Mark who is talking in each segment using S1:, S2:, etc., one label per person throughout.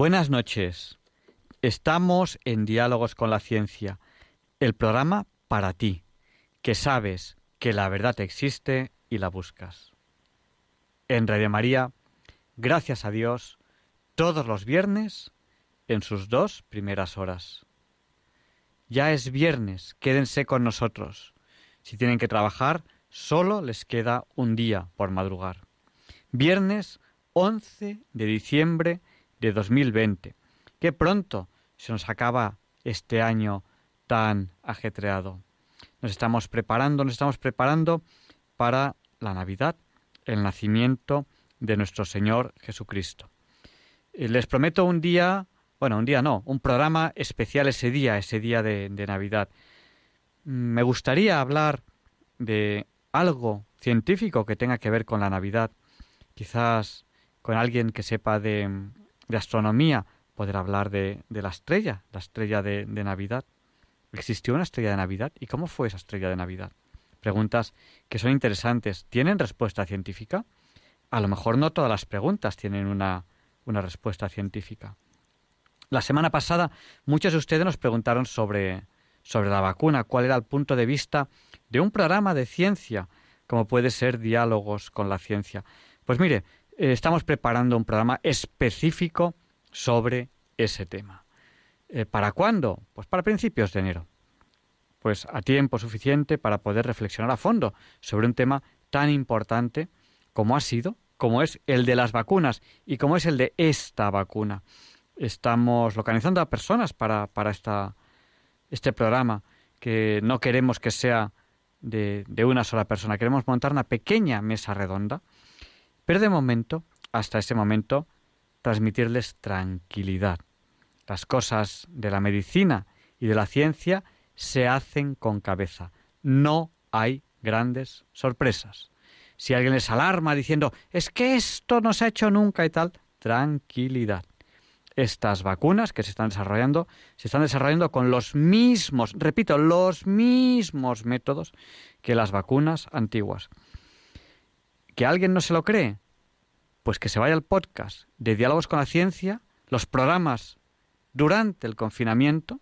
S1: Buenas noches. Estamos en Diálogos con la Ciencia, el programa para ti, que sabes que la verdad existe y la buscas. En Radio María, gracias a Dios, todos los viernes en sus dos primeras horas. Ya es viernes, quédense con nosotros. Si tienen que trabajar, solo les queda un día por madrugar. Viernes 11 de diciembre de 2020. Qué pronto se nos acaba este año tan ajetreado. Nos estamos preparando, nos estamos preparando para la Navidad, el nacimiento de nuestro Señor Jesucristo. Eh, les prometo un día, bueno, un día no, un programa especial ese día, ese día de, de Navidad. Me gustaría hablar de algo científico que tenga que ver con la Navidad, quizás con alguien que sepa de, de astronomía, poder hablar de, la estrella, la estrella de, Navidad. ¿Existió una estrella de Navidad? ¿Y cómo fue esa estrella de Navidad? Preguntas que son interesantes. ¿Tienen respuesta científica? A lo mejor no todas las preguntas tienen una, una respuesta científica. La semana pasada muchos de ustedes nos preguntaron sobre, sobre la vacuna, cuál era el punto de vista de un programa de ciencia, como puede ser diálogos con la ciencia. Pues mire, eh, estamos preparando un programa específico sobre ese tema. Eh, ¿Para cuándo? Pues para principios de enero. Pues a tiempo suficiente para poder reflexionar a fondo sobre un tema tan importante como ha sido, como es el de las vacunas y como es el de esta vacuna. Estamos localizando a personas para, para esta, este programa que no queremos que sea de, de una sola persona, queremos montar una pequeña mesa redonda pero de momento, hasta ese momento, transmitirles tranquilidad. Las cosas de la medicina y de la ciencia se hacen con cabeza. No hay grandes sorpresas. Si alguien les alarma diciendo es que esto no se ha hecho nunca y tal, tranquilidad. Estas vacunas que se están desarrollando se están desarrollando con los mismos, repito, los mismos métodos que las vacunas antiguas. ¿Que alguien no se lo cree? Pues que se vaya al podcast de Diálogos con la Ciencia, los programas durante el confinamiento,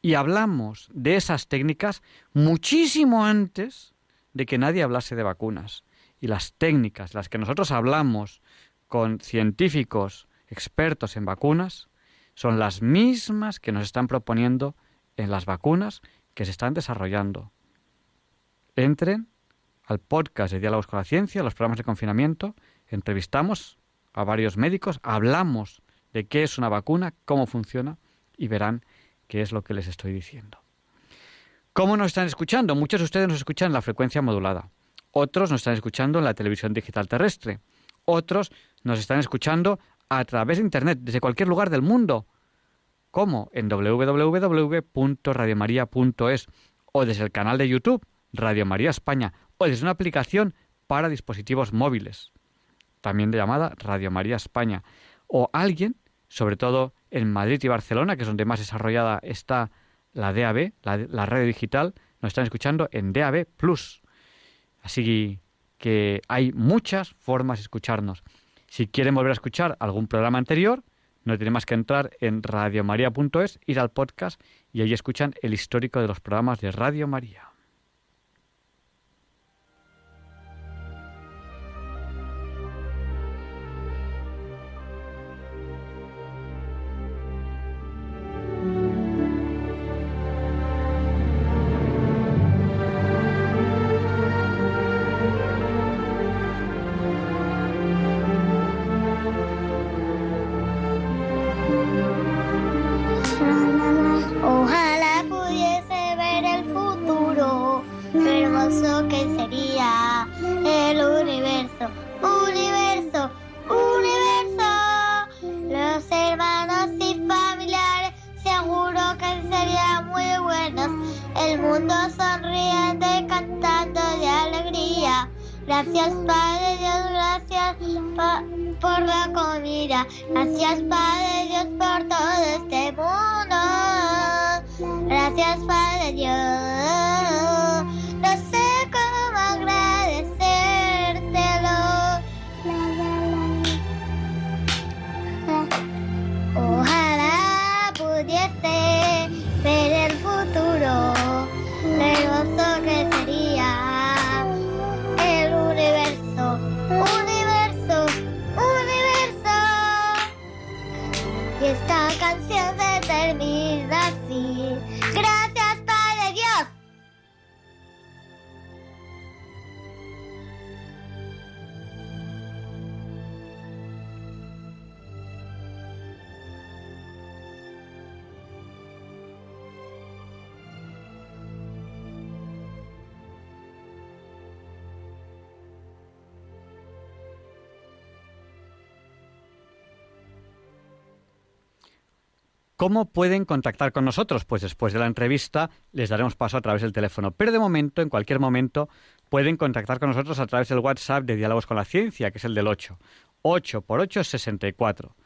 S1: y hablamos de esas técnicas muchísimo antes de que nadie hablase de vacunas. Y las técnicas, las que nosotros hablamos con científicos expertos en vacunas, son las mismas que nos están proponiendo en las vacunas que se están desarrollando. Entren al podcast de Diálogos con la Ciencia, los programas de confinamiento, entrevistamos a varios médicos, hablamos de qué es una vacuna, cómo funciona y verán qué es lo que les estoy diciendo. ¿Cómo nos están escuchando? Muchos de ustedes nos escuchan en la frecuencia modulada. Otros nos están escuchando en la televisión digital terrestre. Otros nos están escuchando a través de Internet, desde cualquier lugar del mundo. ¿Cómo? En www.radiomaria.es o desde el canal de YouTube Radio María España desde una aplicación para dispositivos móviles, también de llamada Radio María España, o alguien, sobre todo en Madrid y Barcelona, que es donde más desarrollada está la DAB, la, la radio digital, nos están escuchando en DAB Plus. Así que hay muchas formas de escucharnos. Si quieren volver a escuchar algún programa anterior, no tienen más que entrar en radiomaria.es, ir al podcast y ahí escuchan el histórico de los programas de Radio María.
S2: ¿Cómo
S1: pueden contactar con nosotros? Pues después de la entrevista les daremos paso a través del teléfono. Pero de momento, en cualquier momento, pueden contactar con nosotros a través del WhatsApp de Diálogos con la Ciencia, que es el del 8. 8 por 8 es 64.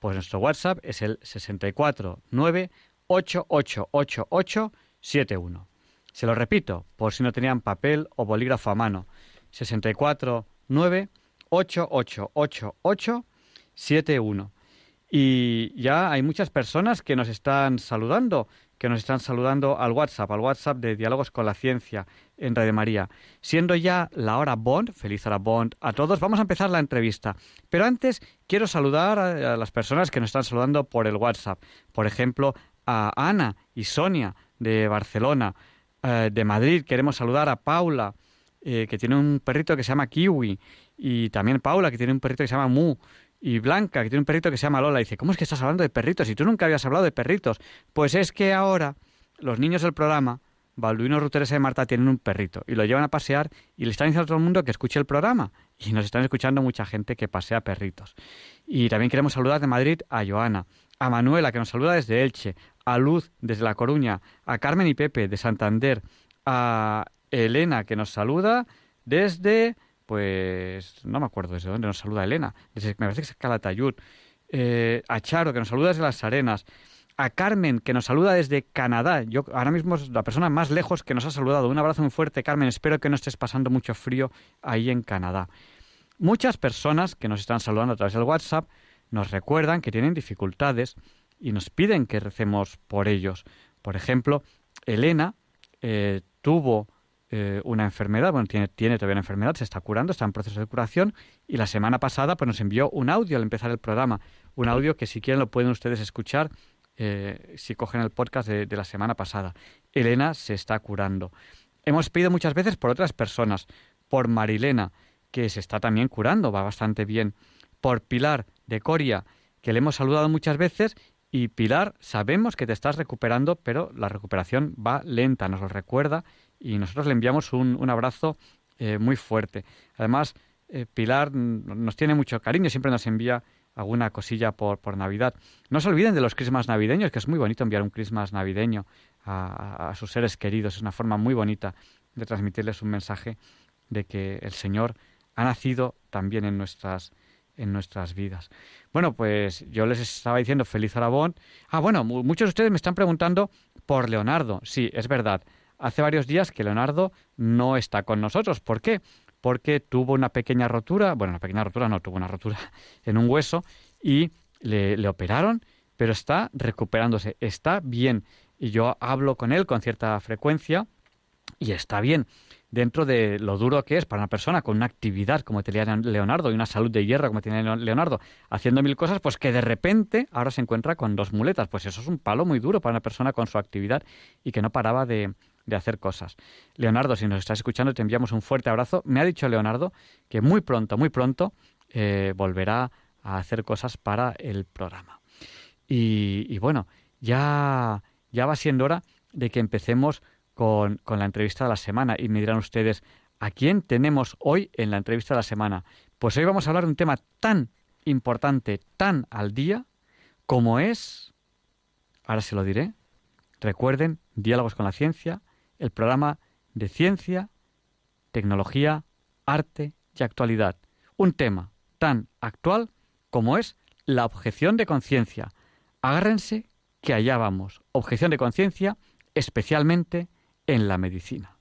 S1: Pues nuestro WhatsApp es el 649888871. Se lo repito, por si no tenían papel o bolígrafo a mano. 649888871. Y ya hay muchas personas que nos están saludando, que nos están saludando al WhatsApp, al WhatsApp de Diálogos con la Ciencia en Radio María. Siendo ya la hora Bond, feliz hora Bond a todos, vamos a empezar la entrevista. Pero antes quiero saludar a, las personas que nos están saludando por el WhatsApp. Por ejemplo, a Ana y Sonia de Barcelona, eh, de Madrid. Queremos saludar a Paula, eh, que tiene un perrito que se llama Kiwi, y también Paula, que tiene un perrito que se llama Mu y Blanca, que tiene un perrito que se llama Lola, dice, ¿cómo es que estás hablando de perritos? Y tú nunca habías hablado de perritos. Pues es que ahora los niños del programa, Balduino, Ruteresa y Marta, tienen un perrito y lo llevan a pasear y le están diciendo a todo el mundo que escuche el programa. Y nos están escuchando mucha gente que pasea perritos. Y también queremos saludar de Madrid a Joana, a Manuela, que nos saluda desde Elche, a Luz desde La Coruña, a Carmen y Pepe de Santander, a Elena, que nos saluda desde pues no me acuerdo desde dónde nos saluda Elena, desde, me parece que es Calatayud, eh, a Charo, que nos saluda desde Las Arenas, a Carmen, que nos saluda desde Canadá. Yo ahora mismo es la persona más lejos que nos ha saludado. Un abrazo muy fuerte, Carmen. Espero que no estés pasando mucho frío ahí en Canadá. Muchas personas que nos están saludando a través del WhatsApp nos recuerdan que tienen dificultades y nos piden que recemos por ellos. Por ejemplo, Elena eh, tuvo eh, una enfermedad, bueno, tiene, tiene todavía una enfermedad, se está curando, está en proceso de curación y la semana pasada pues nos envió un audio al empezar el programa, un audio que si quieren lo pueden ustedes escuchar eh, si cogen el podcast de, de la semana pasada. Elena se está curando. Hemos pedido muchas veces por otras personas, por Marilena, que se está también curando, va bastante bien, por Pilar de Coria, que le hemos saludado muchas veces y Pilar, sabemos que te estás recuperando, pero la recuperación va lenta, nos lo recuerda y nosotros le enviamos un, un abrazo eh, muy fuerte. Además, eh, Pilar nos tiene mucho cariño, siempre nos envía alguna cosilla por, por Navidad. No se olviden de los crismas navideños, que es muy bonito enviar un crismas navideño a, sus seres queridos. Es una forma muy bonita de transmitirles un mensaje de que el Señor ha nacido también en nuestras en nuestras vidas. Bueno, pues yo les estaba diciendo feliz Arabón. Ah, bueno, muchos de ustedes me están preguntando por Leonardo. Sí, es verdad. Hace varios días que Leonardo no está con nosotros. ¿Por qué? Porque tuvo una pequeña rotura, bueno, una pequeña rotura no, tuvo una rotura en un hueso y le, operaron, pero está recuperándose, está bien. Y yo hablo con él con cierta frecuencia y está bien dentro de lo duro que es para una persona con una actividad como tenía Leonardo y una salud de hierro como tiene Leonardo, haciendo mil cosas, pues que de repente ahora se encuentra con dos muletas. Pues eso es un palo muy duro para una persona con su actividad y que no paraba de, de hacer cosas. Leonardo, si nos estás escuchando, te enviamos un fuerte abrazo. Me ha dicho Leonardo que muy pronto, muy pronto, eh, volverá a hacer cosas para el programa. Y, bueno, ya, ya va siendo hora de que empecemos con, con, la entrevista de la semana y me dirán ustedes, ¿a quién tenemos hoy en la entrevista de la semana? Pues hoy vamos a hablar de un tema tan importante, tan al día, como es, ahora se lo diré, recuerden, diálogos con la ciencia, el programa de ciencia, tecnología, arte y actualidad. Un tema tan actual como es la objeción de conciencia. Agárrense que allá vamos. Objeción de conciencia especialmente en la medicina.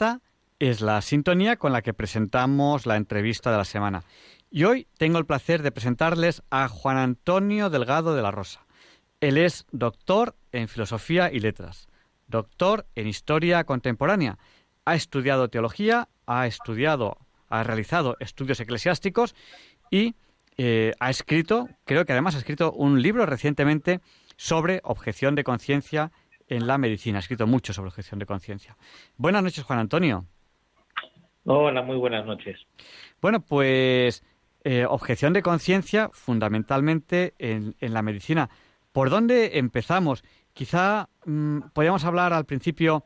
S1: Esta es la sintonía con la que presentamos la entrevista de la semana. Y hoy tengo el placer de presentarles a Juan Antonio Delgado de la Rosa. Él es doctor en Filosofía y Letras, doctor en Historia Contemporánea. Ha estudiado teología, ha estudiado, ha realizado estudios eclesiásticos y eh, ha escrito, creo que además ha escrito un libro recientemente sobre objeción de conciencia en la medicina. Ha escrito mucho sobre objeción de conciencia. Buenas noches, Juan Antonio.
S3: Hola, muy buenas noches.
S1: Bueno, pues eh, objeción de conciencia fundamentalmente en, la medicina. ¿Por dónde empezamos? Quizá mm, podríamos hablar al principio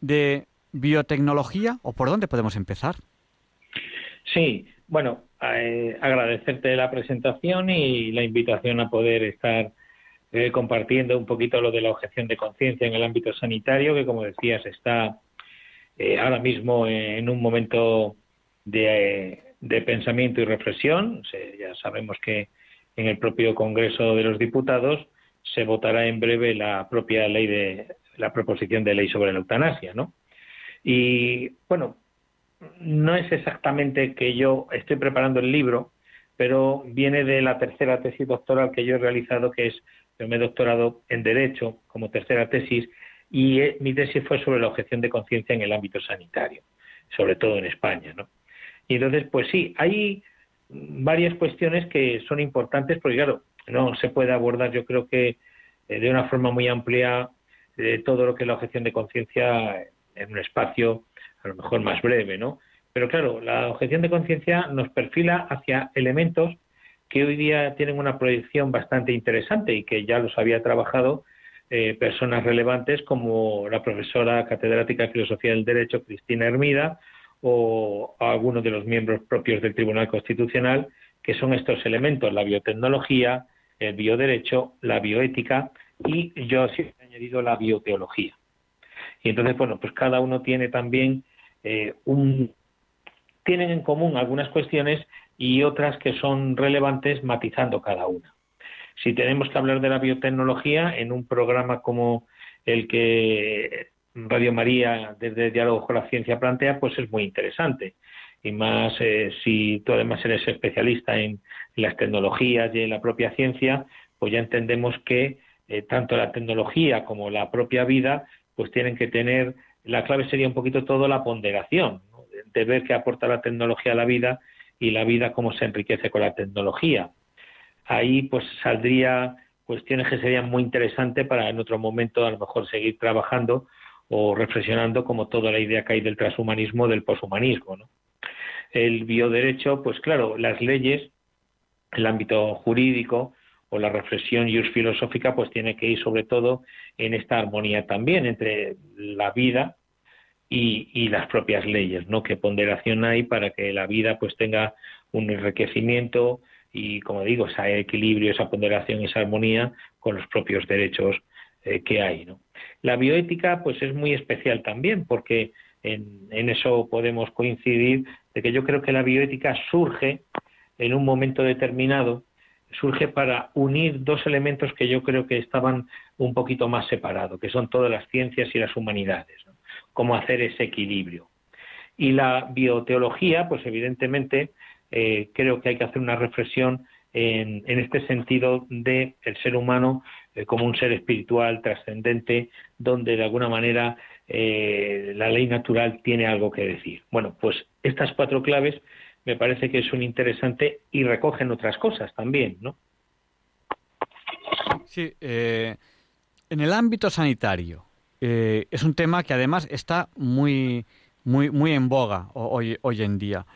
S1: de biotecnología o por dónde podemos empezar.
S3: Sí, bueno, eh, agradecerte la presentación y la invitación a poder estar eh, compartiendo un poquito lo de la objeción de conciencia en el ámbito sanitario, que como decías está eh, ahora mismo en un momento de, pensamiento y reflexión. ya sabemos que en el propio Congreso de los Diputados se votará en breve la propia ley de la proposición de ley sobre la eutanasia, ¿no? Y bueno, no es exactamente que yo estoy preparando el libro, pero viene de la tercera tesis doctoral que yo he realizado, que es yo me he doctorado en Derecho como tercera tesis y eh, mi tesis fue sobre la objeción de conciencia en el ámbito sanitario, sobre todo en España. ¿no? Y entonces, pues sí, hay varias cuestiones que son importantes, porque claro, no se puede abordar, yo creo que eh, de una forma muy amplia de todo lo que es la objeción de conciencia en un espacio a lo mejor más breve, ¿no? Pero claro, la objeción de conciencia nos perfila hacia elementos que hoy día tienen una proyección bastante interesante y que ya los había trabajado eh, personas relevantes como la profesora catedrática de Filosofía del Derecho Cristina Hermida o algunos de los miembros propios del Tribunal Constitucional, que son estos elementos, la biotecnología, el bioderecho, la bioética y yo sí he añadido la bioteología. Y entonces, bueno, pues cada uno tiene también eh, un... tienen en común algunas cuestiones y otras que son relevantes matizando cada una. Si tenemos que hablar de la biotecnología en un programa como el que Radio María desde Diálogo con la Ciencia plantea, pues es muy interesante. Y más eh, si tú además eres especialista en las tecnologías y en la propia ciencia, pues ya entendemos que eh, tanto la tecnología como la propia vida, pues tienen que tener, la clave sería un poquito todo la ponderación, de ver qué aporta la tecnología a la vida y la vida cómo se enriquece con la tecnología. Ahí pues saldría cuestiones que serían muy interesantes para en otro momento a lo mejor seguir trabajando o reflexionando como toda la idea que hay del transhumanismo, del poshumanismo. ¿no? El bioderecho, pues claro, las leyes, el ámbito jurídico o la reflexión filosófica, pues tiene que ir sobre todo en esta armonía también entre la vida y, las propias leyes, ¿no? Qué ponderación hay para que la vida pues tenga un enriquecimiento y, como digo, ese equilibrio, esa ponderación, esa armonía con los propios derechos eh, que hay, ¿no? La bioética pues es muy especial también porque en, en eso podemos coincidir de que yo creo que la bioética surge en un momento determinado surge para unir dos elementos que yo creo que estaban un poquito más separados, que son todas las ciencias y las humanidades. Cómo hacer ese equilibrio. Y la bioteología, pues evidentemente eh, creo que hay que hacer una reflexión en, este sentido de el ser humano eh, como un ser espiritual trascendente, donde de alguna manera eh, la ley natural tiene algo que decir. Bueno, pues estas cuatro claves me parece que son interesantes y recogen otras cosas también, ¿no?
S1: Sí, en el ámbito sanitario es un tema que además está muy, muy, muy en boga hoy, hoy en día.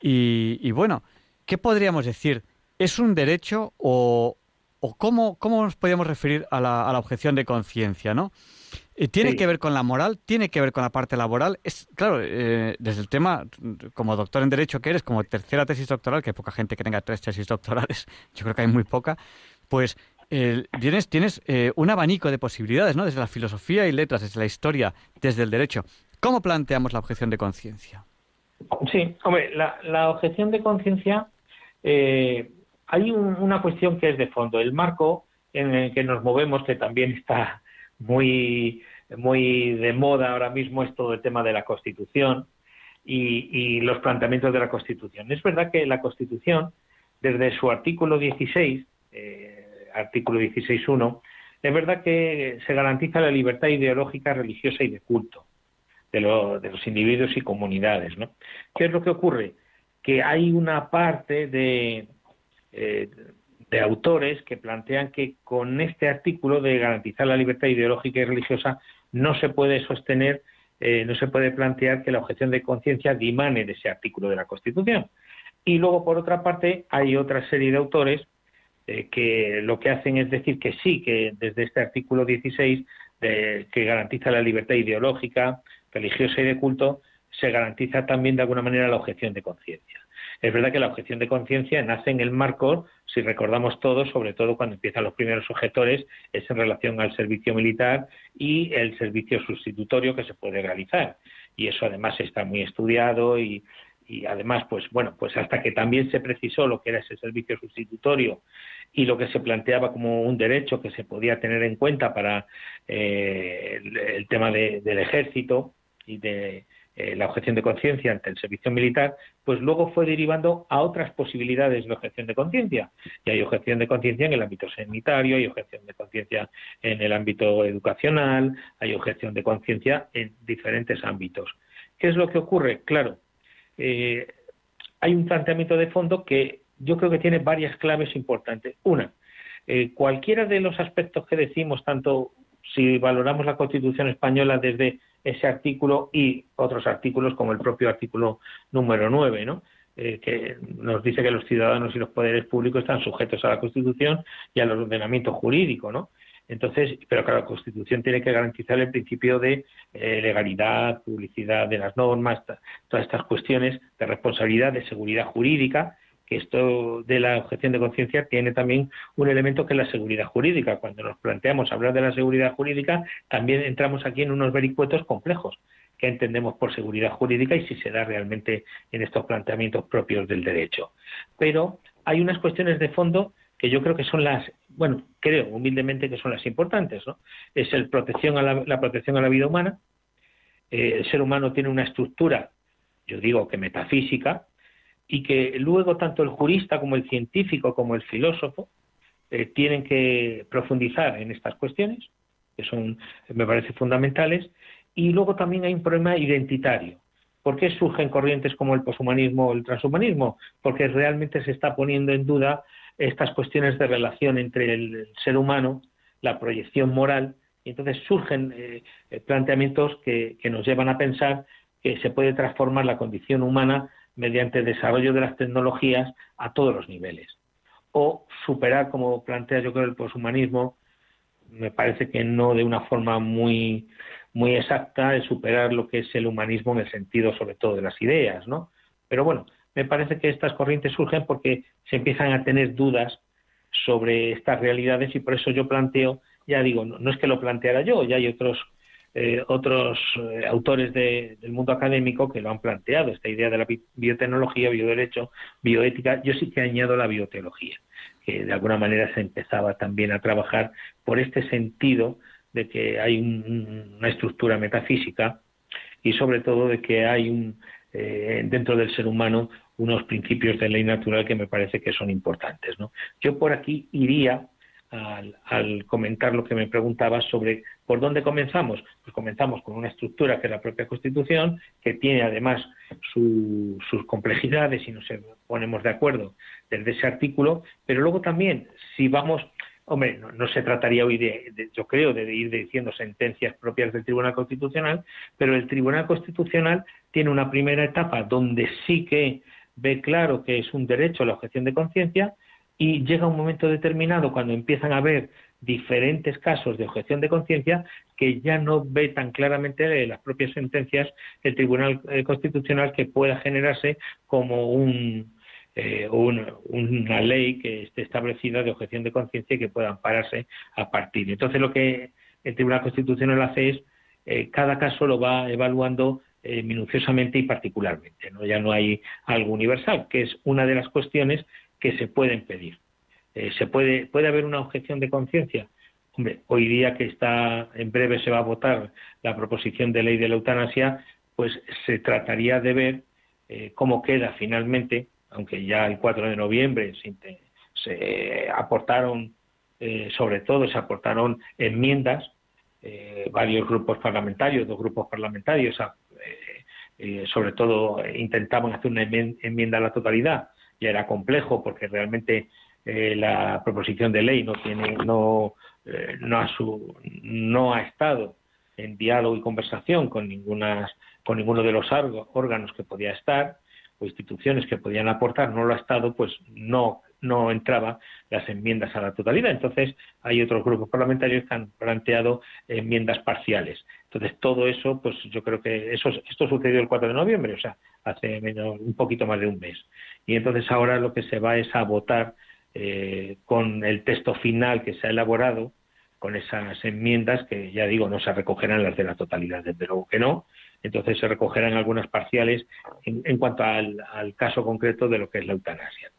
S1: Y, bueno, ¿qué podríamos decir? ¿Es un derecho o, o cómo, cómo, nos podríamos referir a la, a la objeción de conciencia, no? Eh, ¿Tiene que ver con la moral? ¿Tiene que ver con la parte laboral? Es Claro, eh, desde el tema, como doctor en Derecho que eres, como tercera tesis doctoral, que hay poca gente que tenga tres tesis doctorales, yo creo que hay muy poca, pues eh, tienes, tienes un abanico de posibilidades, ¿no? Desde la filosofía y letras, desde la historia, desde el derecho. ¿Cómo planteamos la objeción de conciencia?
S3: Sí, hombre, la, objeción de conciencia, eh, hay una cuestión que es de fondo. El marco en el que nos movemos, que también está muy, muy de moda ahora mismo, es todo el tema de la Constitución y, los planteamientos de la Constitución. Es verdad que la Constitución, desde su artículo 16, eh, artículo 16.1, es verdad que se garantiza la libertad ideológica, religiosa y de culto de, los individuos y comunidades. ¿no? ¿Qué es lo que ocurre? Que hay una parte de, eh, de autores que plantean que con este artículo de garantizar la libertad ideológica y religiosa no se puede sostener, eh, no se puede plantear que la objeción de conciencia dimane de ese artículo de la Constitución. Y luego, por otra parte, hay otra serie de autores eh, que lo que hacen es decir que sí, que desde este artículo 16, que garantiza la libertad ideológica, religiosa y de culto, se garantiza también de alguna manera la objeción de conciencia. Es verdad que la objeción de conciencia nace en el marco, si recordamos todos, sobre todo cuando empiezan los primeros objetores, es en relación al servicio militar y el servicio sustitutorio que se puede realizar. Y eso además está muy estudiado y, además, pues bueno, pues hasta que también se precisó lo que era ese servicio sustitutorio y lo que se planteaba como un derecho que se podía tener en cuenta para eh, el, tema del ejército, y de eh, la objeción de conciencia ante el servicio militar, pues luego fue derivando a otras posibilidades de objeción de conciencia. Y hay objeción de conciencia en el ámbito sanitario, hay objeción de conciencia en el ámbito educacional, hay objeción de conciencia en diferentes ámbitos. ¿Qué es lo que ocurre? Claro, eh, hay un planteamiento de fondo que yo creo que tiene varias claves importantes. Una, eh, cualquiera de los aspectos que decimos, tanto si valoramos la Constitución española desde ese artículo y otros artículos como el propio artículo número 9, ¿no? Eh, que nos dice que los ciudadanos y los poderes públicos están sujetos a la Constitución y al ordenamiento jurídico, ¿no? Entonces, pero claro, la Constitución tiene que garantizar el principio de eh, legalidad, publicidad de las normas, todas estas cuestiones de responsabilidad, de seguridad jurídica esto de la objeción de conciencia tiene también un elemento que es la seguridad jurídica. Cuando nos planteamos hablar de la seguridad jurídica, también entramos aquí en unos vericuetos complejos que entendemos por seguridad jurídica y si se da realmente en estos planteamientos propios del derecho. Pero hay unas cuestiones de fondo que yo creo que son las, bueno, creo humildemente que son las importantes, ¿no? Es el protección a la, protección a la vida humana. Eh, el ser humano tiene una estructura, yo digo que metafísica, y que luego tanto el jurista como el científico como el filósofo eh, tienen que profundizar en estas cuestiones, que son, me parece, fundamentales, y luego también hay un problema identitario. ¿Por qué surgen corrientes como el poshumanismo o el transhumanismo? Porque realmente se está poniendo en duda estas cuestiones de relación entre el ser humano, la proyección moral Y entonces surgen eh, planteamientos que, nos llevan a pensar que se puede transformar la condición humana mediante el desarrollo de las tecnologías a todos los niveles. O superar, como plantea yo creo el poshumanismo, me parece que no de una forma muy, muy exacta, de superar lo que es el humanismo en el sentido sobre todo de las ideas, ¿no? Pero bueno, me parece que estas corrientes surgen porque se empiezan a tener dudas sobre estas realidades y por eso yo planteo, ya digo, no, es que lo planteara yo, ya hay otros eh, otros eh, autores del mundo académico que lo han planteado, esta idea de la biotecnología, bioderecho, bioética, yo sí que añado la bioteología, que de alguna manera se empezaba también a trabajar por este sentido de que hay una estructura metafísica y sobre todo de que hay un, eh, dentro del ser humano unos principios de ley natural que me parece que son importantes. Yo por aquí iría al, comentar lo que me preguntaba sobre por dónde comenzamos. Pues comenzamos con una estructura que es la propia Constitución, que tiene además sus complejidades y nos ponemos de acuerdo desde ese artículo, pero luego también, si vamos Hombre, no, se trataría hoy de, yo creo, de ir diciendo sentencias propias del Tribunal Constitucional, pero el Tribunal Constitucional tiene una primera etapa donde sí que ve claro que es un derecho la objeción de conciencia y llega un momento determinado cuando empiezan a haber diferentes casos de objeción de conciencia que ya no ve tan claramente las propias sentencias el Tribunal eh, Constitucional que pueda generarse como un, eh, una ley que esté establecida de objeción de conciencia y que pueda ampararse a partir. Entonces lo que el Tribunal Constitucional hace es eh, cada caso lo va evaluando eh, minuciosamente y particularmente. ¿no? Ya no hay algo universal, que es una de las cuestiones que se pueden pedir. se puede, puede haber una objeción de conciencia. Hombre, hoy día que está en breve se va a votar la proposición de ley de la eutanasia, pues se trataría de ver cómo queda finalmente aunque ya el 4 de noviembre se, aportaron, eh, sobre todo se aportaron enmiendas, eh, varios grupos parlamentarios, dos grupos parlamentarios, eh, sobre todo intentaban hacer una enmienda a la totalidad. Ya era complejo porque realmente la proposición de ley no tiene, no, no, ha no ha estado en diálogo y conversación con ninguna, con ninguno de los órganos que podía estar instituciones que podían aportar no lo ha estado, pues no no entraba las enmiendas a la totalidad. Entonces, hay otros grupos parlamentarios que han planteado enmiendas parciales. Entonces, todo eso, pues yo creo que eso, esto sucedió el 4 de noviembre, o sea, hace menos, un poquito más de un mes. Y entonces ahora lo que se va es a votar eh, con el texto final que se ha elaborado, con esas enmiendas que ya digo, no se recogerán las de la totalidad, desde luego que no, entonces se recogerán algunas parciales en, cuanto al, caso concreto de lo que es la eutanasia.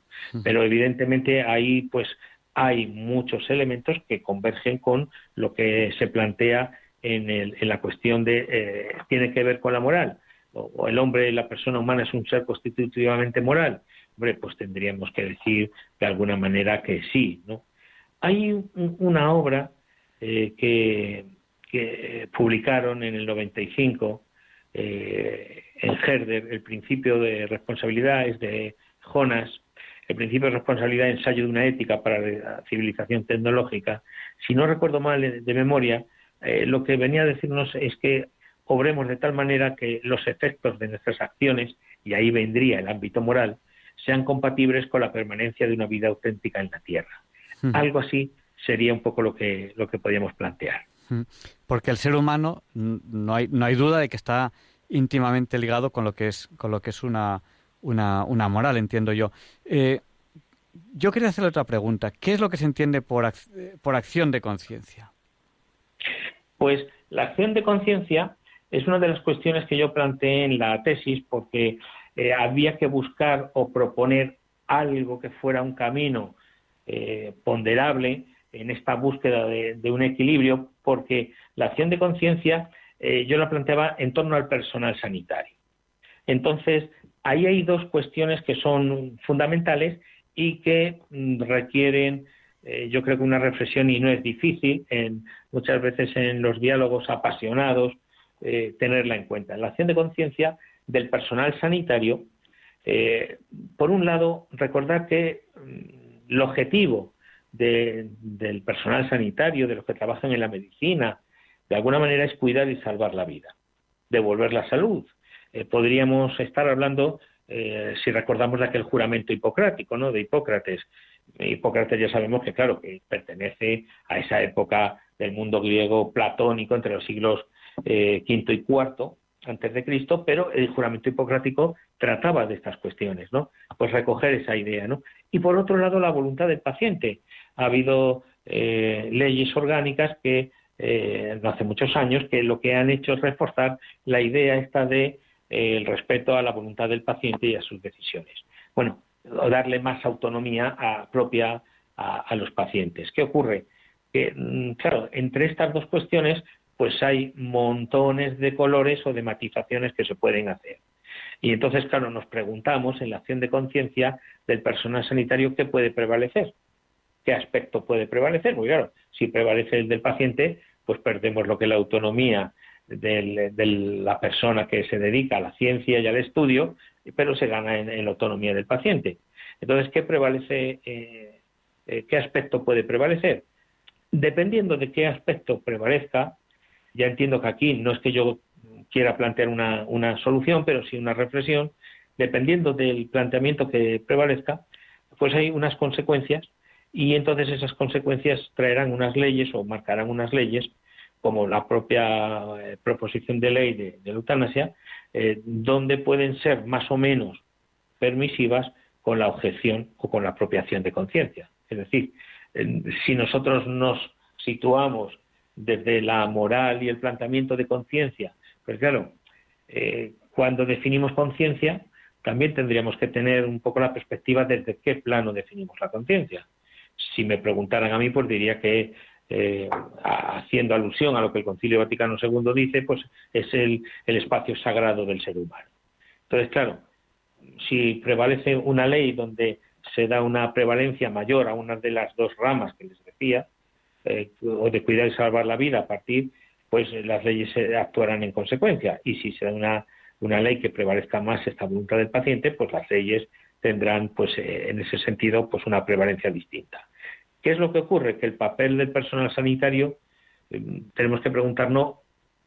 S3: Pero evidentemente ahí pues hay muchos elementos que convergen con lo que se plantea en, la cuestión de eh, tiene que ver con la moral o, el hombre, la persona humana es un ser constitutivamente moral. Hombre, pues tendríamos que decir de alguna manera que sí, ¿no? Hay una obra eh, que, que publicaron en el 95 eh, en Herder, el principio de responsabilidad es de Jonas, el principio de responsabilidad ensayo de una ética para la civilización tecnológica. Si no recuerdo mal de, memoria, eh, lo que venía a decirnos es que obremos de tal manera que los efectos de nuestras acciones, y ahí vendría el ámbito moral, sean compatibles con la permanencia de una vida auténtica en la Tierra. Algo así sería un poco lo que, lo que podríamos plantear.
S1: Porque el ser humano no hay, no hay duda de que está íntimamente ligado con lo que es, con lo que es una, una, una moral, entiendo yo. Eh, yo quería hacerle otra pregunta. ¿Qué es lo que se entiende por, por acción de conciencia?
S3: Pues la acción de conciencia es una de las cuestiones que yo planteé en la tesis porque eh, había que buscar o proponer algo que fuera un camino eh, ponderable en esta búsqueda de, un equilibrio, porque la acción de conciencia eh, yo la planteaba en torno al personal sanitario. Entonces, ahí hay dos cuestiones que son fundamentales y que mm, requieren, eh, yo creo que una reflexión y no es difícil, en, muchas veces en los diálogos apasionados, eh, tenerla en cuenta. La acción de conciencia del personal sanitario, por un lado, recordar que mm, el objetivo del personal sanitario, de los que trabajan en la medicina, de alguna manera es cuidar y salvar la vida, devolver la salud. Eh, podríamos estar hablando, eh, si recordamos de aquel juramento hipocrático, ¿no? De Hipócrates. Hipócrates ya sabemos que, claro, que pertenece a esa época del mundo griego platónico entre los siglos eh, V y IV antes de Cristo, pero el juramento hipocrático trataba de estas cuestiones, ¿no? Pues recoger esa idea, ¿no? Y por otro lado, la voluntad del paciente. Ha habido eh, leyes orgánicas que eh, no hace muchos años que lo que han hecho es reforzar la idea esta de eh, el respeto a la voluntad del paciente y a sus decisiones. Bueno, darle más autonomía a, propia a, los pacientes. ¿Qué ocurre? Que, mm, claro, entre estas dos cuestiones, pues hay montones de colores o de matizaciones que se pueden hacer. Y entonces, claro, nos preguntamos en la acción de conciencia del personal sanitario qué puede prevalecer qué aspecto puede prevalecer. Muy claro, si prevalece el del paciente, pues perdemos lo que es la autonomía de la persona que se dedica a la ciencia y al estudio, pero se gana en, la autonomía del paciente. Entonces, ¿qué prevalece? Eh, eh, ¿Qué aspecto puede prevalecer? Dependiendo de qué aspecto prevalezca, ya entiendo que aquí no es que yo quiera plantear una, una solución, pero sí una reflexión, dependiendo del planteamiento que prevalezca, pues hay unas consecuencias y entonces esas consecuencias traerán unas leyes o marcarán unas leyes como la propia eh, proposición de ley de, la eutanasia, eh, donde pueden ser más o menos permisivas con la objeción o con la apropiación de conciencia. Es decir, si nosotros nos situamos desde la moral y el planteamiento de conciencia, pues claro, eh, cuando definimos conciencia, también tendríamos que tener un poco la perspectiva desde qué plano definimos la conciencia si me preguntaran a mí, pues diría que eh, haciendo alusión a lo que el Concilio Vaticano II dice, pues es el, espacio sagrado del ser humano. Entonces, claro, si prevalece una ley donde se da una prevalencia mayor a una de las dos ramas que les decía, eh, o de cuidar y salvar la vida a partir, pues las leyes actuarán en consecuencia. Y si se da una ley que prevalezca más esta voluntad del paciente, pues las leyes tendrán, pues eh, en ese sentido, pues una prevalencia distinta. ¿Qué es lo que ocurre? Que el papel del personal sanitario eh, tenemos que preguntarnos,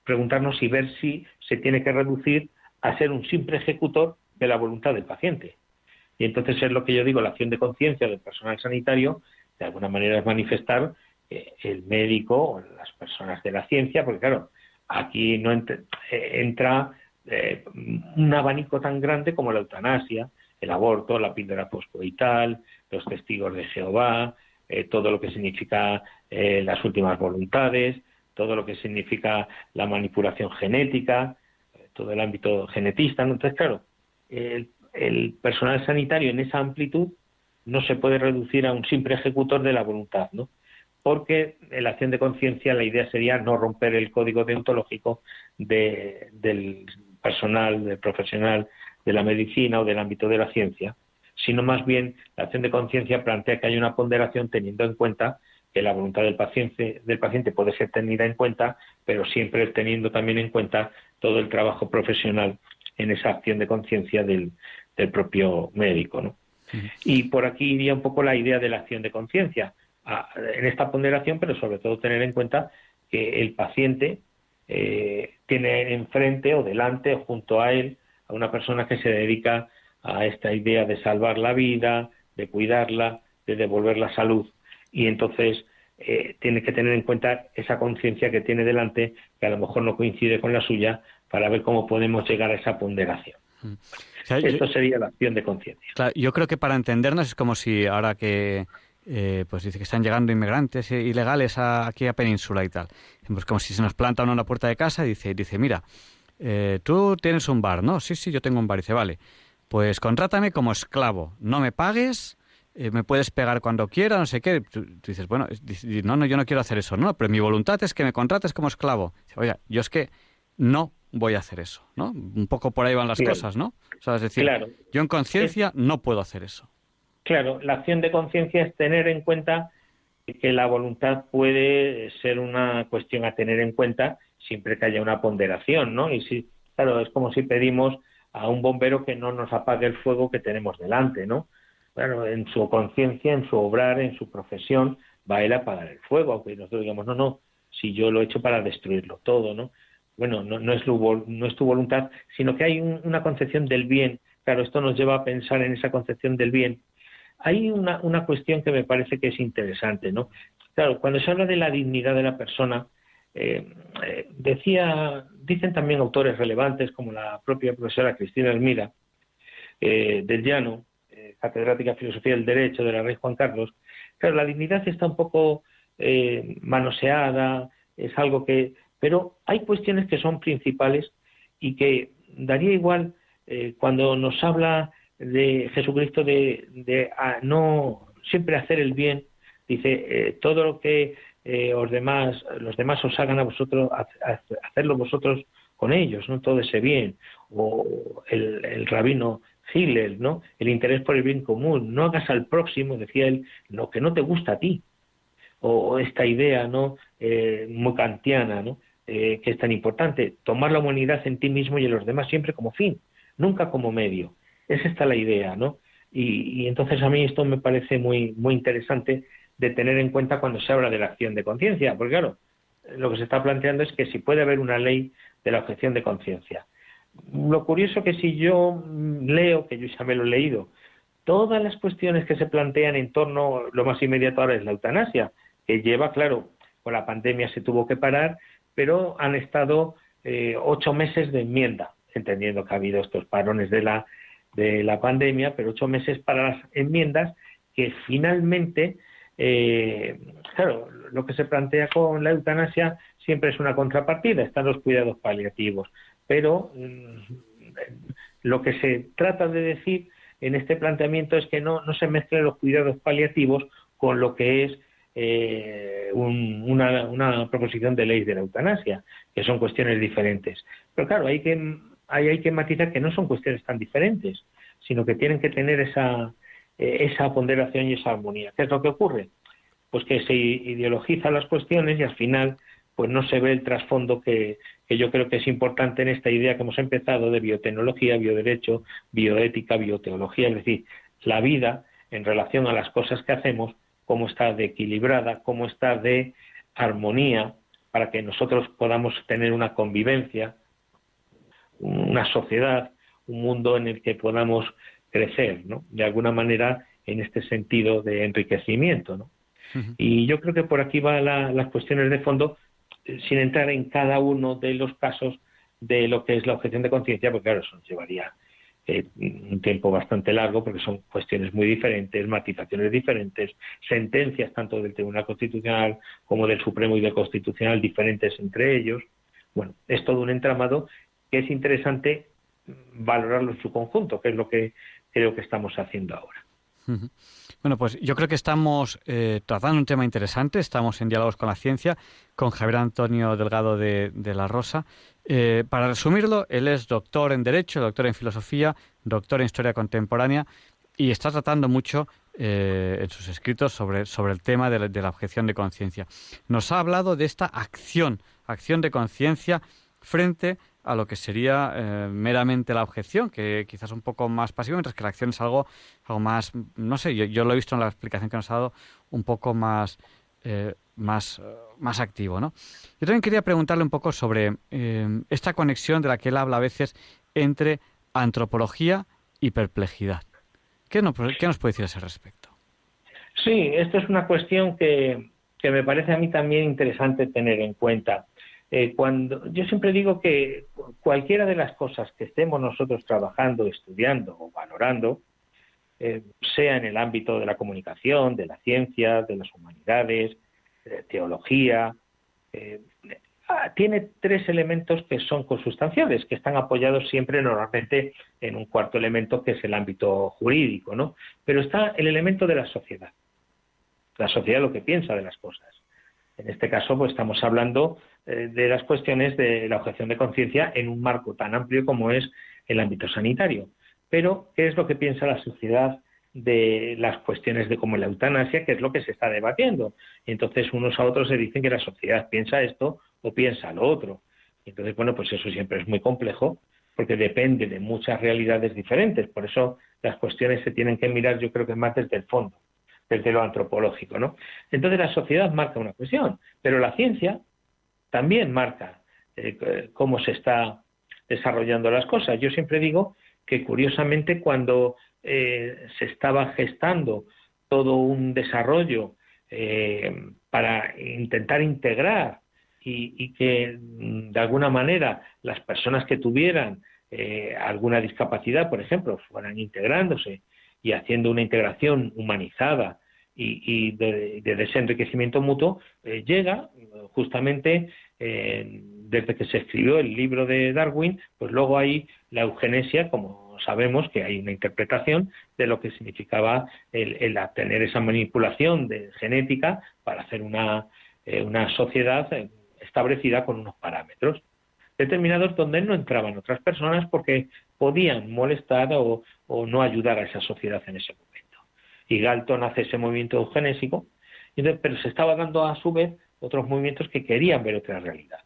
S3: preguntarnos y ver si se tiene que reducir a ser un simple ejecutor de la voluntad del paciente. Y entonces es lo que yo digo, la acción de conciencia del personal sanitario, de alguna manera es manifestar que el médico o las personas de la ciencia, porque claro, aquí no eh, entra eh, un abanico tan grande como la eutanasia, el aborto, la píldora poscoital, los testigos de Jehová, eh, todo lo que significa eh, las últimas voluntades, todo lo que significa la manipulación genética, eh, todo el ámbito genetista. Entonces, claro, el, personal sanitario en esa amplitud no se puede reducir a un simple ejecutor de la voluntad, ¿no? Porque en la acción de conciencia la idea sería no romper el código deontológico del personal, del profesional de la medicina o del ámbito de la ciencia, sino más bien la acción de conciencia plantea que hay una ponderación teniendo en cuenta que la voluntad del paciente, del paciente puede ser tenida en cuenta, pero siempre teniendo también en cuenta todo el trabajo profesional en esa acción de conciencia del, propio médico. ¿no? Y por aquí iría un poco la idea de la acción de conciencia, en esta ponderación, pero sobre todo tener en cuenta que el paciente eh, tiene enfrente o delante o junto a él a una persona que se dedica a esta idea de salvar la vida, de cuidarla, de devolver la salud. Y entonces eh, tiene que tener en cuenta esa conciencia que tiene delante, que a lo mejor no coincide con la suya, para ver cómo podemos llegar a esa ponderación. Mm. Esto sería la acción de conciencia.
S1: yo creo que para entendernos es como si ahora que eh, pues dice que están llegando inmigrantes ilegales aquí a Península y tal, pues como si se nos planta uno en la puerta de casa y dice, dice mira, eh, tú tienes un bar, ¿no? Sí, sí, yo tengo un bar. Y dice, vale, pues contrátame como esclavo, no me pagues, eh, me puedes pegar cuando quiera, no sé qué. Tú, dices, bueno, no, no, yo no quiero hacer eso, no, pero mi voluntad es que me contrates como esclavo. Oye, yo es que no voy a hacer eso, ¿no? Un poco por ahí van las cosas, ¿no? O sea, es decir, yo en conciencia no puedo hacer eso.
S3: Claro, la acción de conciencia es tener en cuenta que la voluntad puede ser una cuestión a tener en cuenta siempre que haya una ponderación, ¿no? Y si, claro, es como si pedimos a un bombero que no nos apague el fuego que tenemos delante, ¿no? Bueno, en su conciencia, en su obrar, en su profesión, va él a apagar el fuego, aunque nosotros digamos, no, no, si yo lo he hecho para destruirlo todo, ¿no? Bueno, no, es, no es tu voluntad, sino que hay una concepción del bien. Claro, esto nos lleva a pensar en esa concepción del bien. Hay una, una cuestión que me parece que es interesante, ¿no? Claro, cuando se habla de la dignidad de la persona, eh, eh, decía, dicen también autores relevantes como la propia profesora Cristina Elmira eh, del Llano, catedrática de Filosofía del Derecho de la Rey Juan Carlos, claro, la dignidad está un poco manoseada, es algo que, pero hay cuestiones que son principales y que daría igual cuando nos habla de Jesucristo de, de no siempre hacer el bien, dice todo lo que eh, los demás, os hagan a vosotros, hacerlo vosotros con ellos, ¿no? Todo ese bien. O el, rabino Hillel, ¿no? El interés por el bien común. No hagas al próximo, decía él, lo que no te gusta a ti. O, esta idea, ¿no? Eh, muy kantiana, ¿no? Eh, que es tan importante. Tomar la humanidad en ti mismo y en los demás siempre como fin, nunca como medio. Es esta la idea, ¿no? Y, y entonces a mí esto me parece muy, muy interesante de tener en cuenta cuando se habla de la acción de conciencia, porque claro, lo que se está planteando es que si puede haber una ley de la objeción de conciencia. Lo curioso que si yo leo, que yo ya me lo he leído, todas las cuestiones que se plantean en torno, lo más inmediato ahora es la eutanasia, que lleva, claro, con la pandemia se tuvo que parar, pero han estado eh, ocho meses de enmienda, entendiendo que ha habido estos parones de la, de la pandemia, pero ocho meses para las enmiendas que finalmente eh, claro, lo que se plantea con la eutanasia siempre es una contrapartida, están los cuidados paliativos, pero mm, lo que se trata de decir en este planteamiento es que no, no se mezclen los cuidados paliativos con lo que es eh, una, proposición de ley de la eutanasia, que son cuestiones diferentes. Pero claro, hay que, hay, hay que matizar que no son cuestiones tan diferentes, sino que tienen que tener esa, eh, esa ponderación y esa armonía. ¿Qué es lo que ocurre? Pues que se ideologizan las cuestiones y al final pues no se ve el trasfondo que, que, yo creo que es importante en esta idea que hemos empezado de biotecnología, bioderecho, bioética, bioteología, es decir, la vida en relación a las cosas que hacemos, cómo está de equilibrada, cómo está de armonía, para que nosotros podamos tener una convivencia, una sociedad, un mundo en el que podamos crecer, ¿no? De alguna manera en este sentido de enriquecimiento, ¿no? Y yo creo que por aquí van las cuestiones de fondo, eh, sin entrar en cada uno de los casos de lo que es la objeción de conciencia, porque claro, eso llevaría eh, un tiempo bastante largo, porque son cuestiones muy diferentes, matizaciones diferentes, sentencias tanto del Tribunal Constitucional como del Supremo y del Constitucional diferentes entre ellos. Bueno, es todo un entramado que es interesante valorarlo en su conjunto, que es lo que creo que estamos haciendo ahora.
S1: Bueno, pues yo creo que estamos eh, tratando un tema interesante, estamos en diálogos con la ciencia, con Javier Antonio Delgado de, la Rosa. Eh, para resumirlo, él es doctor en Derecho, doctor en Filosofía, doctor en Historia Contemporánea y está tratando mucho eh, en sus escritos sobre, sobre el tema de la, de la objeción de conciencia. Nos ha hablado de esta acción, acción de conciencia frente a lo que sería eh, meramente la objeción, que quizás un poco más pasivo, mientras que la acción es algo, algo más, no sé, yo, lo he visto en la explicación que nos ha dado, un poco más, eh, más, más activo. ¿no? Yo también quería preguntarle un poco sobre eh, esta conexión de la que él habla a veces entre antropología y perplejidad. ¿Qué nos, qué nos puede decir a ese respecto?
S3: Sí, esto es una cuestión que, que me parece a mí también interesante tener en cuenta. Eh, cuando yo siempre digo que cualquiera de las cosas que estemos nosotros trabajando, estudiando o valorando, eh, sea en el ámbito de la comunicación, de la ciencia, de las humanidades, de teología, eh, ah, tiene tres elementos que son consustanciales, que están apoyados siempre normalmente en un cuarto elemento que es el ámbito jurídico, ¿no? Pero está el elemento de la sociedad. La sociedad lo que piensa de las cosas. En este caso, pues estamos hablando de las cuestiones de la objeción de conciencia en un marco tan amplio como es el ámbito sanitario. Pero, ¿qué es lo que piensa la sociedad de las cuestiones de como la eutanasia, que es lo que se está debatiendo? Y entonces unos a otros se dicen que la sociedad piensa esto o piensa lo otro. Y entonces, bueno, pues eso siempre es muy complejo porque depende de muchas realidades diferentes. Por eso las cuestiones se tienen que mirar, yo creo que más desde el fondo, desde lo antropológico, ¿no? Entonces la sociedad marca una cuestión, pero la ciencia también marca eh, cómo se está desarrollando las cosas. Yo siempre digo que curiosamente cuando eh, se estaba gestando todo un desarrollo eh, para intentar integrar y, que mm, de alguna manera las personas que tuvieran alguna discapacidad, por ejemplo, fueran integrándose y haciendo una integración humanizada y, de, desenriquecimiento mutuo, llega justamente desde que se escribió el libro de Darwin, pues luego hay la eugenesia, como sabemos que hay una interpretación de lo que significaba el, el tener esa manipulación de genética para hacer una, eh, una sociedad eh, establecida con unos parámetros determinados donde no entraban otras personas porque podían molestar o, o no ayudar a esa sociedad en ese momento. Y Galton hace ese movimiento eugenésico, pero se estaba dando a su vez otros movimientos que querían ver otra realidad.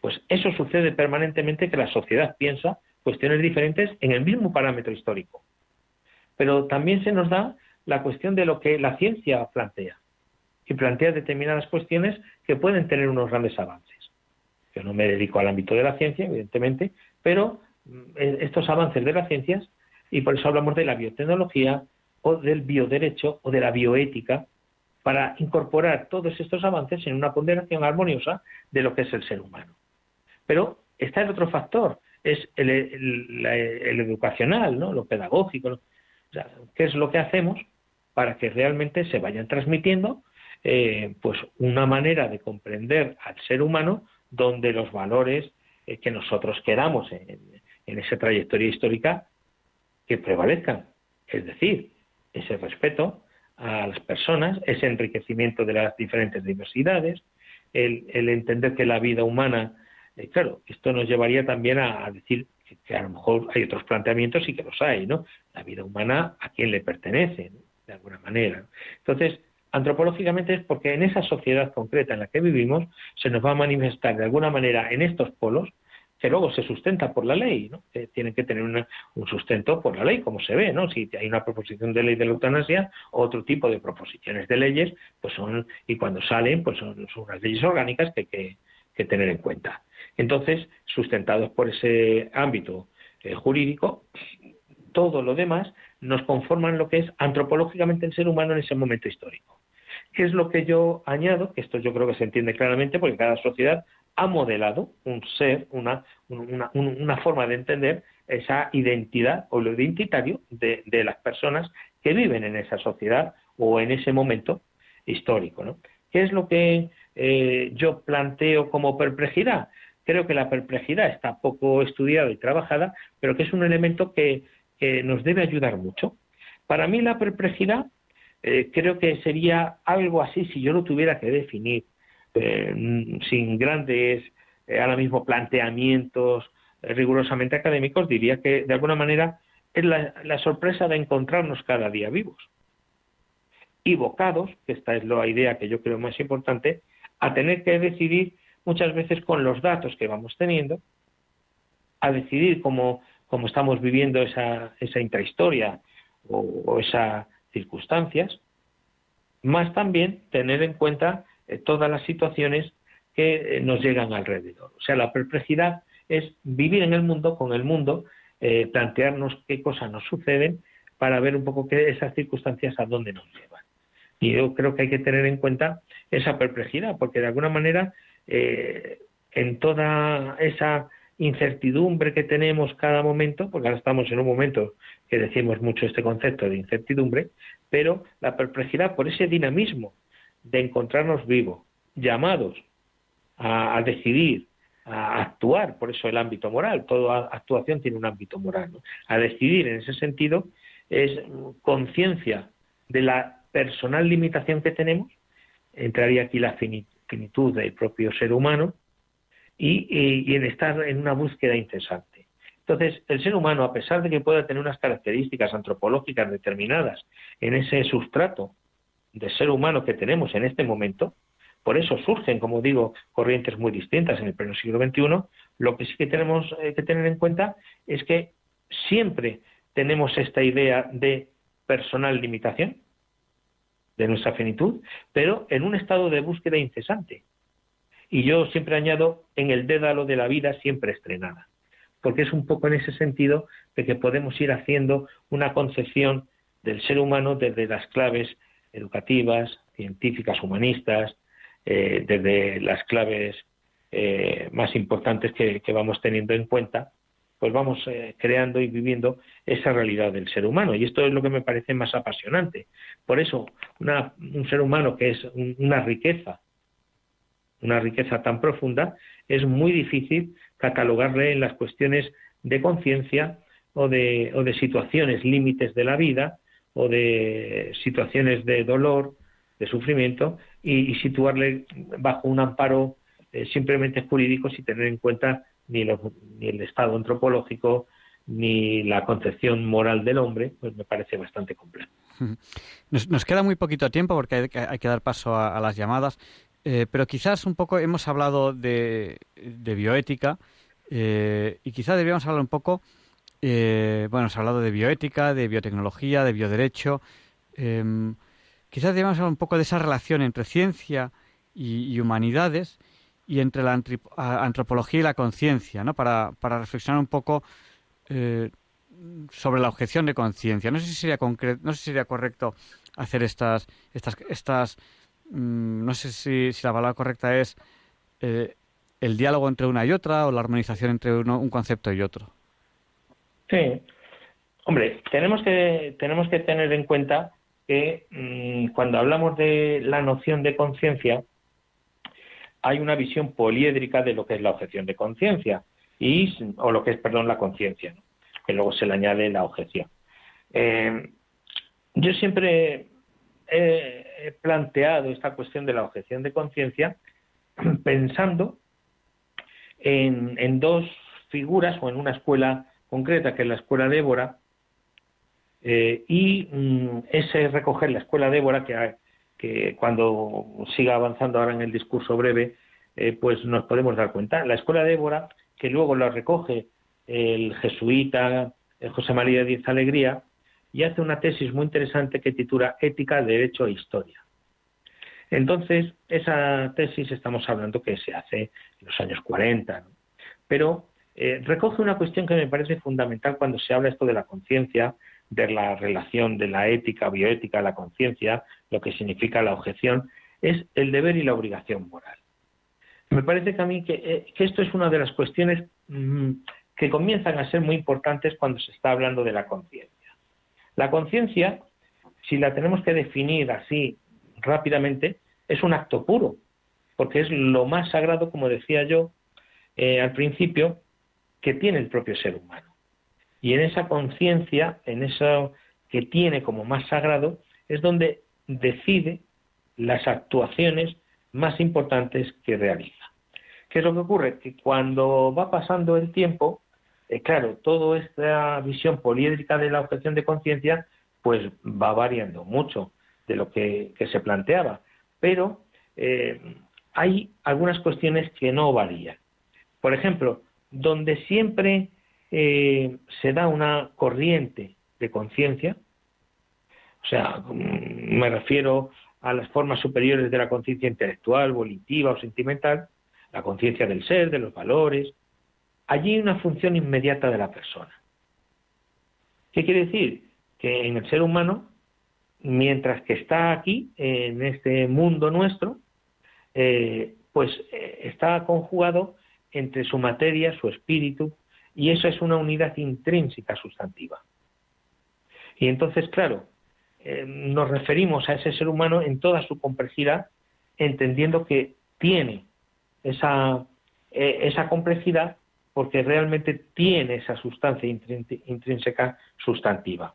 S3: Pues eso sucede permanentemente que la sociedad piensa cuestiones diferentes en el mismo parámetro histórico. Pero también se nos da la cuestión de lo que la ciencia plantea. Y plantea determinadas cuestiones que pueden tener unos grandes avances. Yo no me dedico al ámbito de la ciencia, evidentemente, pero mm, estos avances de las ciencias, y por eso hablamos de la biotecnología o del bioderecho o de la bioética, para incorporar todos estos avances en una ponderación armoniosa de lo que es el ser humano. Pero está el otro factor, es el, educacional, ¿no? lo pedagógico. ¿Qué es lo que hacemos para que realmente se vayan transmitiendo eh, pues una manera de comprender al ser humano donde los valores eh, que nosotros queramos en, en esa trayectoria histórica que prevalezcan? Es decir, ese respeto a las personas, ese enriquecimiento de las diferentes diversidades, el, el entender que la vida humana eh, claro, esto nos llevaría también a, decir que, a lo mejor hay otros planteamientos y que los hay, ¿no? La vida humana a quién le pertenece, de alguna manera. Entonces, antropológicamente es porque en esa sociedad concreta en la que vivimos se nos va a manifestar de alguna manera en estos polos que luego se sustenta por la ley, ¿no? que tienen que tener un sustento por la ley, como se ve, ¿no? Si hay una proposición de ley de la eutanasia, otro tipo de proposiciones de leyes, pues son, y cuando salen, pues son, unas leyes orgánicas que hay que, que tener en cuenta. Entonces, sustentados por ese ámbito eh, jurídico, todo lo demás nos conforman lo que es antropológicamente el ser humano en ese momento histórico. ¿Qué es lo que yo añado? Que esto yo creo que se entiende claramente porque cada sociedad ha modelado un ser, una, una, forma de entender esa identidad o lo identitario de, de, las personas que viven en esa sociedad o en ese momento histórico. ¿no? ¿Qué es lo que eh, yo planteo como perplejidad? Creo que la perplejidad está poco estudiada y trabajada, pero que es un elemento que, nos debe ayudar mucho. Para mí la perplejidad eh, creo que sería algo así si yo lo tuviera que definir, eh, sin grandes, ahora mismo, planteamientos rigurosamente académicos, diría que de alguna manera es la, sorpresa de encontrarnos cada día vivos. Y vocados, que esta es la idea que yo creo más importante, a tener que decidir muchas veces con los datos que vamos teniendo, a decidir cómo, cómo estamos viviendo esa, esa intrahistoria o, esas circunstancias, más también tener en cuenta eh, todas las situaciones que eh, nos llegan alrededor. O sea, la perplejidad es vivir en el mundo, con el mundo, eh, plantearnos qué cosas nos suceden para ver un poco qué esas circunstancias a dónde nos llevan. Y yo creo que hay que tener en cuenta esa perplejidad, porque de alguna manera en toda esa incertidumbre que tenemos cada momento, porque ahora estamos en un momento que decimos mucho este concepto de incertidumbre, pero la perplejidad por ese dinamismo de encontrarnos vivos, llamados a, decidir, a actuar, por eso el ámbito moral, toda actuación tiene un ámbito moral, a decidir en ese sentido es conciencia de la personal limitación que tenemos, entraría aquí la finitud del propio ser humano y, en estar en una búsqueda incesante. Entonces, el ser humano, a pesar de que pueda tener unas características antropológicas determinadas en ese sustrato de ser humano que tenemos en este momento, por eso surgen, como digo, corrientes muy distintas en el pleno siglo XXI, lo que sí que tenemos eh, que tener en cuenta es que siempre tenemos esta idea de personal limitación, de nuestra finitud, pero en un estado de búsqueda incesante. y yo siempre añado en el dédalo de la vida siempre estrenada, porque es un poco en ese sentido de que podemos ir haciendo una concepción del ser humano desde las claves educativas, científicas, humanistas, eh, desde las claves eh, más importantes que, vamos teniendo en cuenta, pues vamos eh, creando y viviendo esa realidad del ser humano. Y esto es lo que me parece más apasionante. Por eso, un ser humano que es una riqueza, una riqueza tan profunda, es muy difícil catalogarle en las cuestiones de conciencia o de, o de situaciones límites de la vida o de situaciones de dolor, de sufrimiento, y, situarle bajo un amparo eh, simplemente jurídico sin tener en cuenta ni, ni el estado antropológico ni la concepción moral del hombre, pues me parece bastante complejo.
S1: Nos, queda muy poquito tiempo porque hay, que dar paso a, las llamadas, eh, pero quizás un poco hemos hablado de, bioética eh, y quizás deberíamos hablar un poco, eh, bueno, hemos hablado de bioética, de biotecnología, de bioderecho. Em, quizás deberíamos hablar un poco de esa relación entre ciencia y, humanidades y entre la antropología y la conciencia, ¿no? Para, para reflexionar un poco eh, sobre la objeción de conciencia. No sé si sería no sé si sería correcto hacer estas estas estas mm, no sé si, si, la palabra correcta es eh, el diálogo entre una y otra o la armonización entre un concepto y otro.
S3: Sí, hombre, tenemos que tenemos que tener en cuenta que mm, cuando hablamos de la noción de conciencia hay una visión poliédrica de lo que es la objeción de conciencia y o lo que es, perdón, la conciencia, que luego se le añade la objeción. Eh, yo siempre he, planteado esta cuestión de la objeción de conciencia pensando en, dos figuras o en una escuela concreta, que es la escuela de Évora, eh, y mm, ese recoger la escuela de Évora, que, que cuando siga avanzando ahora en el discurso breve, eh, pues nos podemos dar cuenta. La escuela de Évora que luego lo recoge el jesuita José María Díaz Alegría y hace una tesis muy interesante que titula Ética, Derecho e Historia. Entonces, esa tesis estamos hablando que se hace en los años 40, pero eh, recoge una cuestión que me parece fundamental cuando se habla esto de la conciencia, de la relación de la ética, bioética, la conciencia, lo que significa la objeción, es el deber y la obligación moral. Me parece que a mí eh, que, esto es una de las cuestiones mm, que comienzan a ser muy importantes cuando se está hablando de la conciencia. La conciencia, si la tenemos que definir así rápidamente, es un acto puro, porque es lo más sagrado, como decía yo eh, al principio, que tiene el propio ser humano. Y en esa conciencia, en eso que tiene como más sagrado, es donde decide las actuaciones más importantes que realiza. ¿Qué es lo que ocurre? Que cuando va pasando el tiempo, eh, claro, toda esta visión poliédrica de la objeción de conciencia, pues va variando mucho de lo que, se planteaba. Pero eh, hay algunas cuestiones que no varían. Por ejemplo, donde siempre eh, se da una corriente de conciencia, o sea, mm, me refiero a las formas superiores de la conciencia intelectual, volitiva o sentimental, la conciencia del ser, de los valores. Allí hay una función inmediata de la persona. ¿Qué quiere decir? Que en el ser humano, mientras que está aquí, en este mundo nuestro, eh, pues eh, está conjugado entre su materia, su espíritu, y eso es una unidad intrínseca sustantiva. Y entonces, claro, eh, nos referimos a ese ser humano en toda su complejidad, entendiendo que tiene esa, eh, esa complejidad porque realmente tiene esa sustancia intrínseca sustantiva.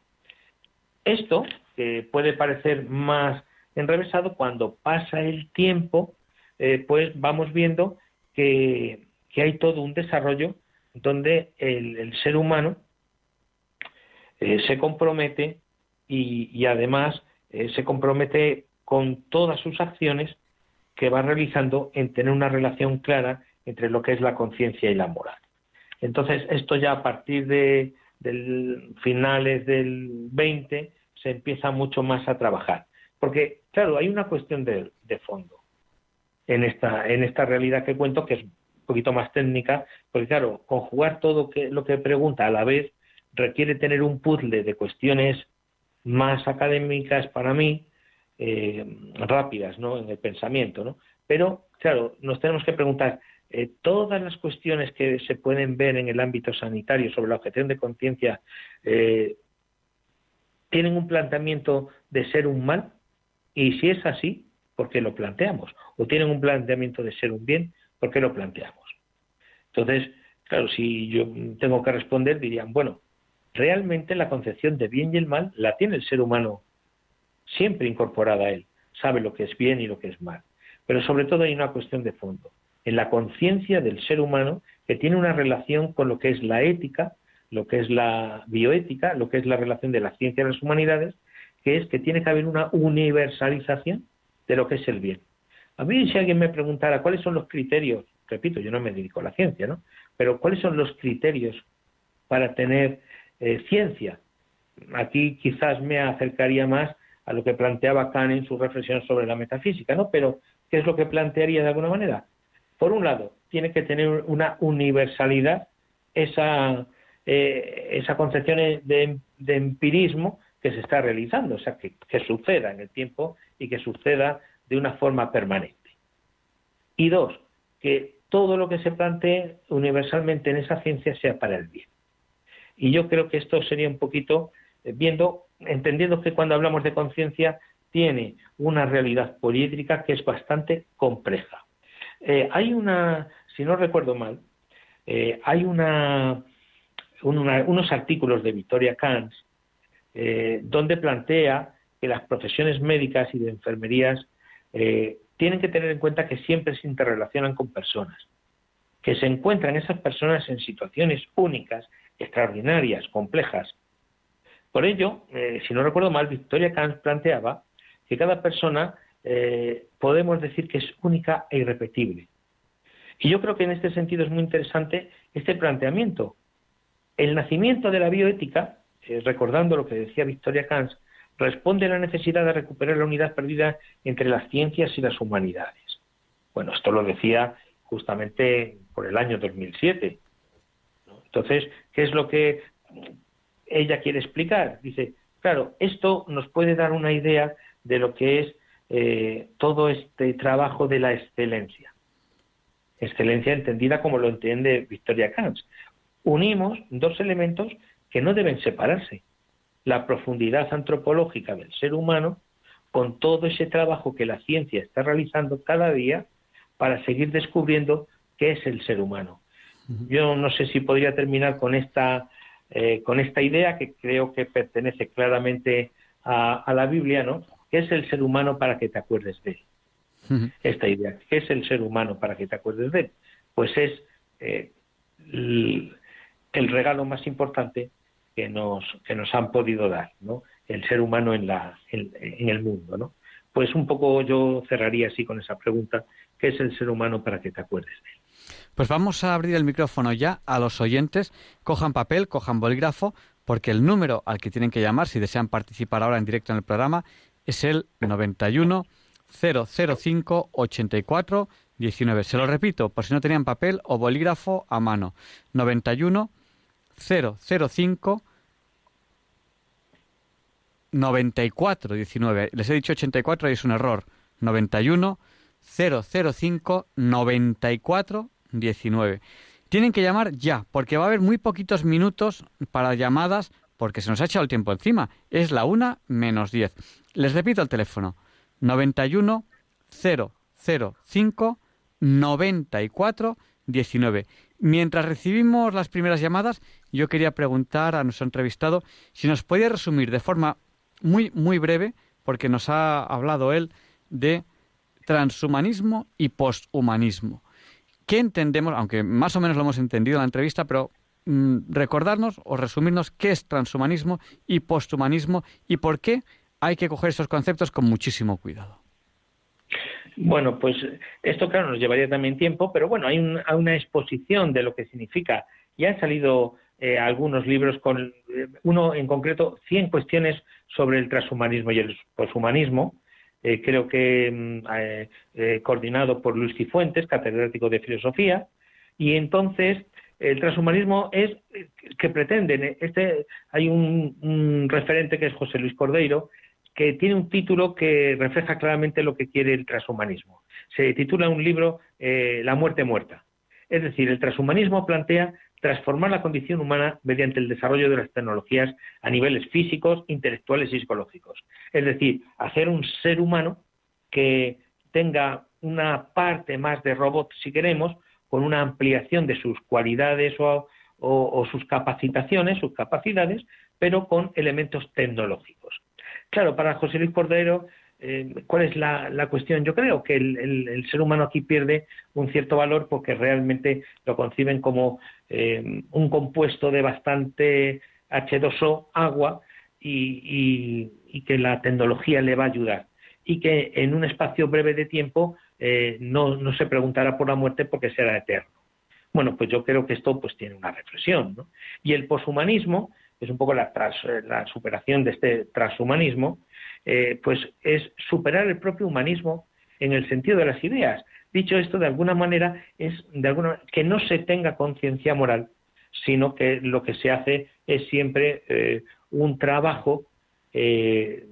S3: Esto, que puede parecer más enrevesado, cuando pasa el tiempo, eh, pues vamos viendo que, hay todo un desarrollo donde el, ser humano eh, se compromete y, además se compromete con todas sus acciones que va realizando en tener una relación clara entre lo que es la conciencia y la moral. Entonces, esto ya a partir de finales del 20 se empieza mucho más a trabajar. Porque, claro, hay una cuestión de, fondo. en esta, en esta realidad que cuento, que es poquito más técnica, porque claro, conjugar todo lo que pregunta a la vez requiere tener un puzzle de cuestiones más académicas para mí, eh, rápidas, ¿no? En el pensamiento, ¿no? Pero, claro, nos tenemos que preguntar, eh, todas las cuestiones que se pueden ver en el ámbito sanitario sobre la objeción de conciencia, eh, ¿tienen un planteamiento de ser un mal? Y si es así, ¿por qué lo planteamos? ¿O tienen un planteamiento de ser un bien? ¿Por qué lo planteamos? Entonces, claro, si yo tengo que responder, dirían, bueno, realmente la concepción de bien y el mal la tiene el ser humano siempre incorporada a él. Sabe lo que es bien y lo que es mal. Pero sobre todo hay una cuestión de fondo, en la conciencia del ser humano que tiene una relación con lo que es la ética, lo que es la bioética, lo que es la relación de la ciencia y las humanidades, que es que tiene que haber una universalización de lo que es el bien. A mí si alguien me preguntara cuáles son los criterios, repito, yo no me dedico a la ciencia, ¿no? Pero cuáles son los criterios para tener eh, ciencia. Aquí quizás me acercaría más a lo que planteaba Kant en su reflexión sobre la metafísica, ¿no? Pero, ¿qué es lo que plantearía de alguna manera? Por un lado, tiene que tener una universalidad esa, eh, esa concepción de, empirismo que se está realizando, o sea, que, que suceda en el tiempo y que suceda de una forma permanente. Y dos, que todo lo que se plantee universalmente en esa ciencia sea para el bien. Y yo creo que esto sería un poquito eh, viendo, entendiendo que cuando hablamos de conciencia tiene una realidad poliédrica que es bastante compleja. Eh, hay una, si no recuerdo mal, eh, hay una, unos artículos de Victoria Kant donde plantea que las profesiones médicas y de enfermerías tienen que tener en cuenta que siempre se interrelacionan con personas, que se encuentran esas personas en situaciones únicas extraordinarias, complejas. Por ello, eh, si no recuerdo mal, Victoria Kant planteaba que cada persona eh, podemos decir que es única e irrepetible. Y yo creo que en este sentido es muy interesante este planteamiento. El nacimiento de la bioética, eh, recordando lo que decía Victoria Kant, responde a la necesidad de recuperar la unidad perdida entre las ciencias y las humanidades. Bueno, esto lo decía justamente por el año 2007. Entonces, ¿qué es lo que ella quiere explicar? Dice, claro, esto nos puede dar una idea de lo que es eh, todo este trabajo de la excelencia. Excelencia entendida como lo entiende Victoria Kant. Unimos dos elementos que no deben separarse. La profundidad antropológica del ser humano con todo ese trabajo que la ciencia está realizando cada día para seguir descubriendo qué es el ser humano. Yo no sé si podría terminar con esta, eh, con esta idea que creo que pertenece claramente a, la Biblia, ¿no? ¿Qué es el ser humano para que te acuerdes de él? Esta idea, ¿qué es el ser humano para que te acuerdes de él? Pues es eh, el, regalo más importante que nos, que nos han podido dar, ¿no? El ser humano en, la, en el mundo, ¿no? Pues un poco yo cerraría así con esa pregunta, ¿qué es el ser humano para que te acuerdes de él?
S1: Pues vamos a abrir el micrófono ya a los oyentes. Cojan papel, cojan bolígrafo, porque el número al que tienen que llamar si desean participar ahora en directo en el programa es el 91 005 84 19. Se lo repito, por si no tenían papel o bolígrafo a mano. 91 005 94 19. Les he dicho 84 y es un error. 91 005 94 19. Tienen que llamar ya, porque va a haber muy poquitos minutos para llamadas, porque se nos ha echado el tiempo encima. Es la una menos 10. Les repito el teléfono. 91 005 94 19. Mientras recibimos las primeras llamadas, yo quería preguntar a nuestro entrevistado si nos podía resumir de forma muy, muy breve, porque nos ha hablado él de transhumanismo y posthumanismo. ¿Qué entendemos, aunque más o menos lo hemos entendido en la entrevista, pero mm, recordarnos o resumirnos qué es transhumanismo y posthumanismo y por qué hay que coger esos conceptos con muchísimo cuidado?
S3: Bueno, pues esto claro nos llevaría también tiempo, pero bueno, hay una exposición de lo que significa. Ya han salido eh, algunos libros con eh, uno en concreto 100 cuestiones sobre el transhumanismo y el poshumanismo eh, creo que mm, coordinado por Luis Cifuentes, catedrático de filosofía, y entonces el transhumanismo es que pretenden, este hay un, un referente que es José Luis Cordeiro, que tiene un título que refleja claramente lo que quiere el transhumanismo. Se titula un libro La muerte muerta. Es decir, el transhumanismo plantea transformar la condición humana mediante el desarrollo de las tecnologías a niveles físicos, intelectuales y psicológicos. Es decir, hacer un ser humano que tenga una parte más de robot, si queremos, con una ampliación de sus cualidades o, sus capacitaciones, sus capacidades, pero con elementos tecnológicos. Claro, para José Luis Cordero eh, ¿Cuál es la, cuestión? Yo creo que el, ser humano aquí pierde un cierto valor porque realmente lo conciben como eh, un compuesto de bastante H2O, agua, y, que la tecnología le va a ayudar. Y que en un espacio breve de tiempo eh, no, se preguntará por la muerte porque será eterno. Bueno, pues yo creo que esto pues tiene una reflexión. Y el poshumanismo, es un poco la, la superación de este transhumanismo, eh, pues es superar el propio humanismo en el sentido de las ideas. Dicho esto, de alguna manera es de alguna que no se tenga conciencia moral, sino que lo que se hace es siempre eh, un trabajo eh,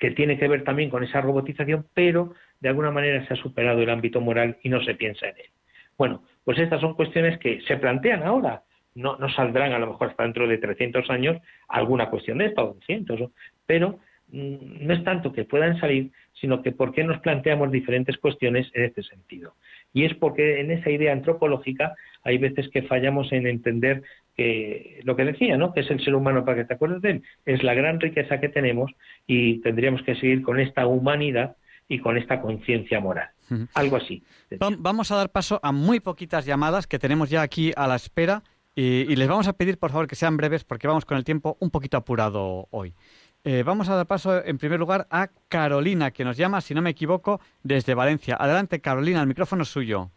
S3: que tiene que ver también con esa robotización, pero de alguna manera se ha superado el ámbito moral y no se piensa en él. Bueno, pues estas son cuestiones que se plantean ahora. No, no saldrán a lo mejor hasta dentro de 300 años alguna cuestión de esta o 200, pero no es tanto que puedan salir, sino que por qué nos planteamos diferentes cuestiones en este sentido. Y es porque en esa idea antropológica hay veces que fallamos en entender que lo que decía, ¿no? Que es el ser humano para que te acuerdes de él, es la gran riqueza que tenemos y tendríamos que seguir con esta humanidad y con esta conciencia moral. Algo así.
S1: Vamos a dar paso a muy poquitas llamadas que tenemos ya aquí a la espera y, y les vamos a pedir, por favor, que sean breves porque vamos con el tiempo un poquito apurado hoy. Eh, vamos a dar paso, en primer lugar, a Carolina, que nos llama, si no me equivoco, desde Valencia. Adelante, Carolina, el micrófono es suyo.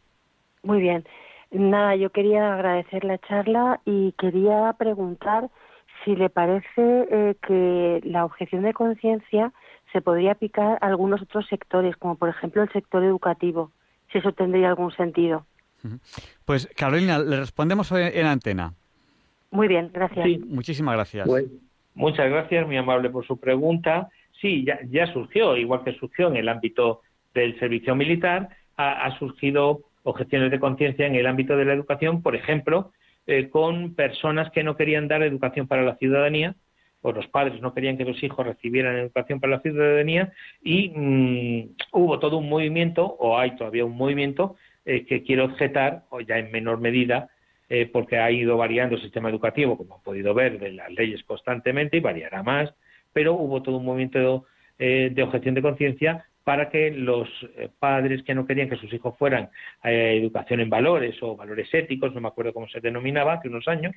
S4: Muy bien. Nada, yo quería agradecer la charla y quería preguntar si le parece eh, que la objeción de conciencia se podría aplicar a algunos otros sectores, como por ejemplo el sector educativo, si eso tendría algún sentido.
S1: Pues Carolina, le respondemos en antena.
S4: Muy bien, gracias.
S1: Muchísimas gracias.
S3: Muchas gracias, muy amable por su pregunta. Sí, ya, surgió, igual que surgió en el ámbito del servicio militar, ha, surgido objeciones de conciencia en el ámbito de la educación, por ejemplo, eh, con personas que no querían dar educación para la ciudadanía, o los padres no querían que los hijos recibieran educación para la ciudadanía, y mm, hubo todo un movimiento, o hay todavía un movimiento, eh, que quiere objetar, o ya en menor medida, eh, porque ha ido variando el sistema educativo, como han podido ver, de las leyes constantemente y variará más, pero hubo todo un movimiento eh, de objeción de conciencia para que los eh, padres que no querían que sus hijos fueran a educación en valores o valores éticos, no me acuerdo cómo se denominaba hace unos años,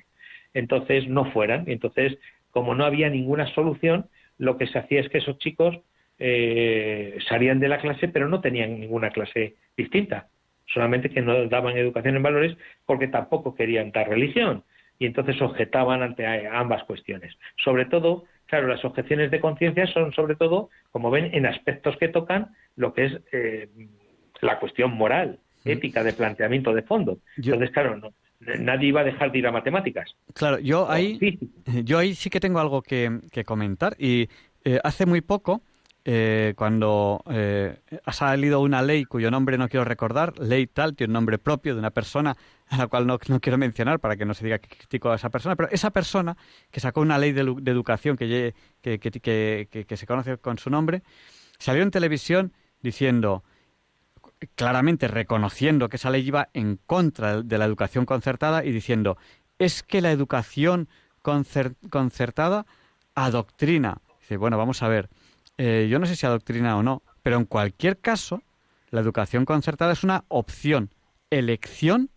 S3: entonces no fueran. Entonces, como no había ninguna solución, lo que se hacía es que esos chicos salían de la clase, pero no tenían ninguna clase distinta solamente que no daban educación en valores porque tampoco querían dar religión y entonces objetaban ante ambas cuestiones. Sobre todo, claro, las objeciones de conciencia son sobre todo, como ven, en aspectos que tocan lo que es eh, la cuestión moral, mm. ética, de planteamiento de fondo. Entonces, claro, no, nadie iba a dejar de ir a matemáticas.
S1: Claro, yo ahí, yo ahí sí que tengo algo que, comentar y eh, hace muy poco eh, cuando eh, ha salido una ley cuyo nombre no quiero recordar, ley tal, tiene un nombre propio de una persona a la cual no, quiero mencionar para que no se diga que critico a esa persona, pero esa persona que sacó una ley de, educación que, que, se conoce con su nombre, salió en televisión diciendo, claramente reconociendo que esa ley iba en contra de la educación concertada y diciendo, es que la educación concertada adoctrina. Dice, bueno, vamos a ver eh, yo no sé si adoctrina o no, pero en cualquier caso, la educación concertada es una opción, elección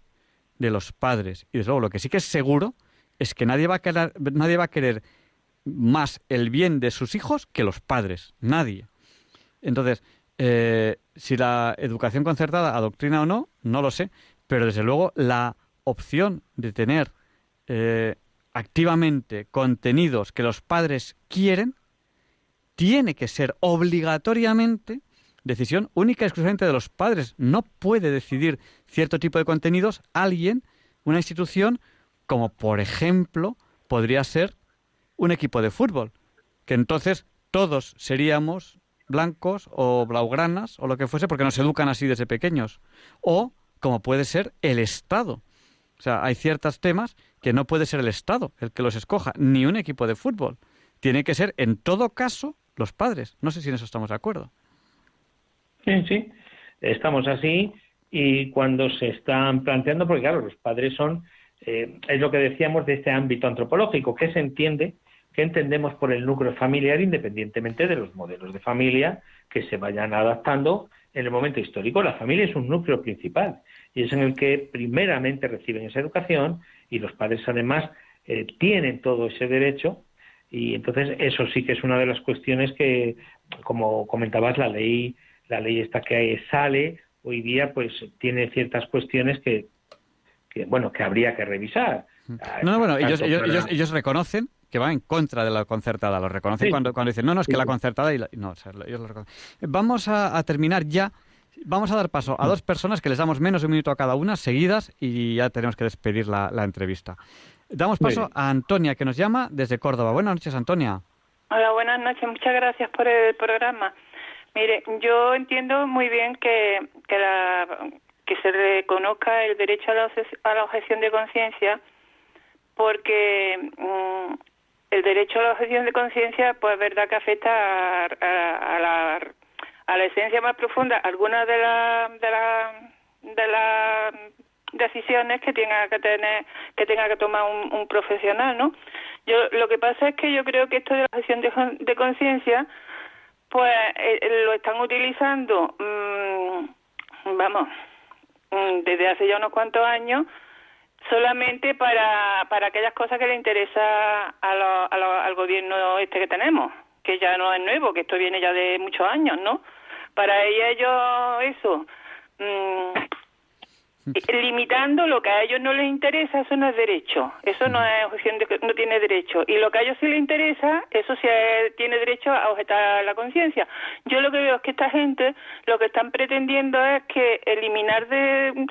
S1: de los padres. Y desde luego, lo que sí que es seguro es que nadie va a querer, nadie va a querer más el bien de sus hijos que los padres. Nadie. Entonces, eh, si la educación concertada adoctrina o no, no lo sé, pero desde luego la opción de tener eh, activamente contenidos que los padres quieren tiene que ser obligatoriamente decisión única y exclusivamente de los padres. No puede decidir cierto tipo de contenidos alguien, una institución, como por ejemplo podría ser un equipo de fútbol, que entonces todos seríamos blancos o blaugranas o lo que fuese porque nos educan así desde pequeños. O como puede ser el Estado. O sea, hay ciertos temas que no puede ser el Estado el que los escoja, ni un equipo de fútbol. Tiene que ser, en todo caso, los padres. No sé si en eso estamos de acuerdo.
S3: Sí, sí, estamos así y cuando se están planteando, porque claro, los padres son, eh, es lo que decíamos de este ámbito antropológico, que se entiende, que entendemos por el núcleo familiar independientemente de los modelos de familia que se vayan adaptando en el momento histórico. La familia es un núcleo principal y es en el que primeramente reciben esa educación y los padres además eh, tienen todo ese derecho y entonces eso sí que es una de las cuestiones que, como comentabas, la ley, la ley esta que sale hoy día, pues tiene ciertas cuestiones que, que bueno, que habría que revisar.
S1: No, bueno, ellos, ellos, ellos, reconocen que van en contra de la concertada, lo reconocen cuando, cuando dicen, no, no, es que la concertada... Y no, ellos lo reconocen. Vamos a, a terminar ya vamos a dar paso a dos personas que les damos menos de un minuto a cada una, seguidas, y ya tenemos que despedir la, la entrevista. Damos paso a Antonia, que nos llama desde Córdoba. Buenas noches, Antonia.
S5: Hola, buenas noches. Muchas gracias por el programa. Mire, yo entiendo muy bien que, que, la, que se reconozca el derecho a la, a la objeción de conciencia, porque mm, el derecho a la objeción de conciencia, pues es verdad que afecta a, a, la, a la esencia más profunda. Algunas de las de la, de la decisiones que tenga que tener que tenga que tomar un, profesional no yo lo que pasa es que yo creo que esto de la gestión de, conciencia pues eh, eh, lo están utilizando mmm, vamos mm, desde hace ya unos cuantos años solamente para para aquellas cosas que le interesa a lo, al gobierno este que tenemos que ya no es nuevo que esto viene ya de muchos años no para ellos eso mmm, limitando lo que a ellos no les interesa, eso no es derecho, eso no es no tiene derecho. Y lo que a ellos sí les interesa, eso sí tiene derecho a objetar la conciencia. Yo lo que veo es que esta gente lo que están pretendiendo es que eliminar de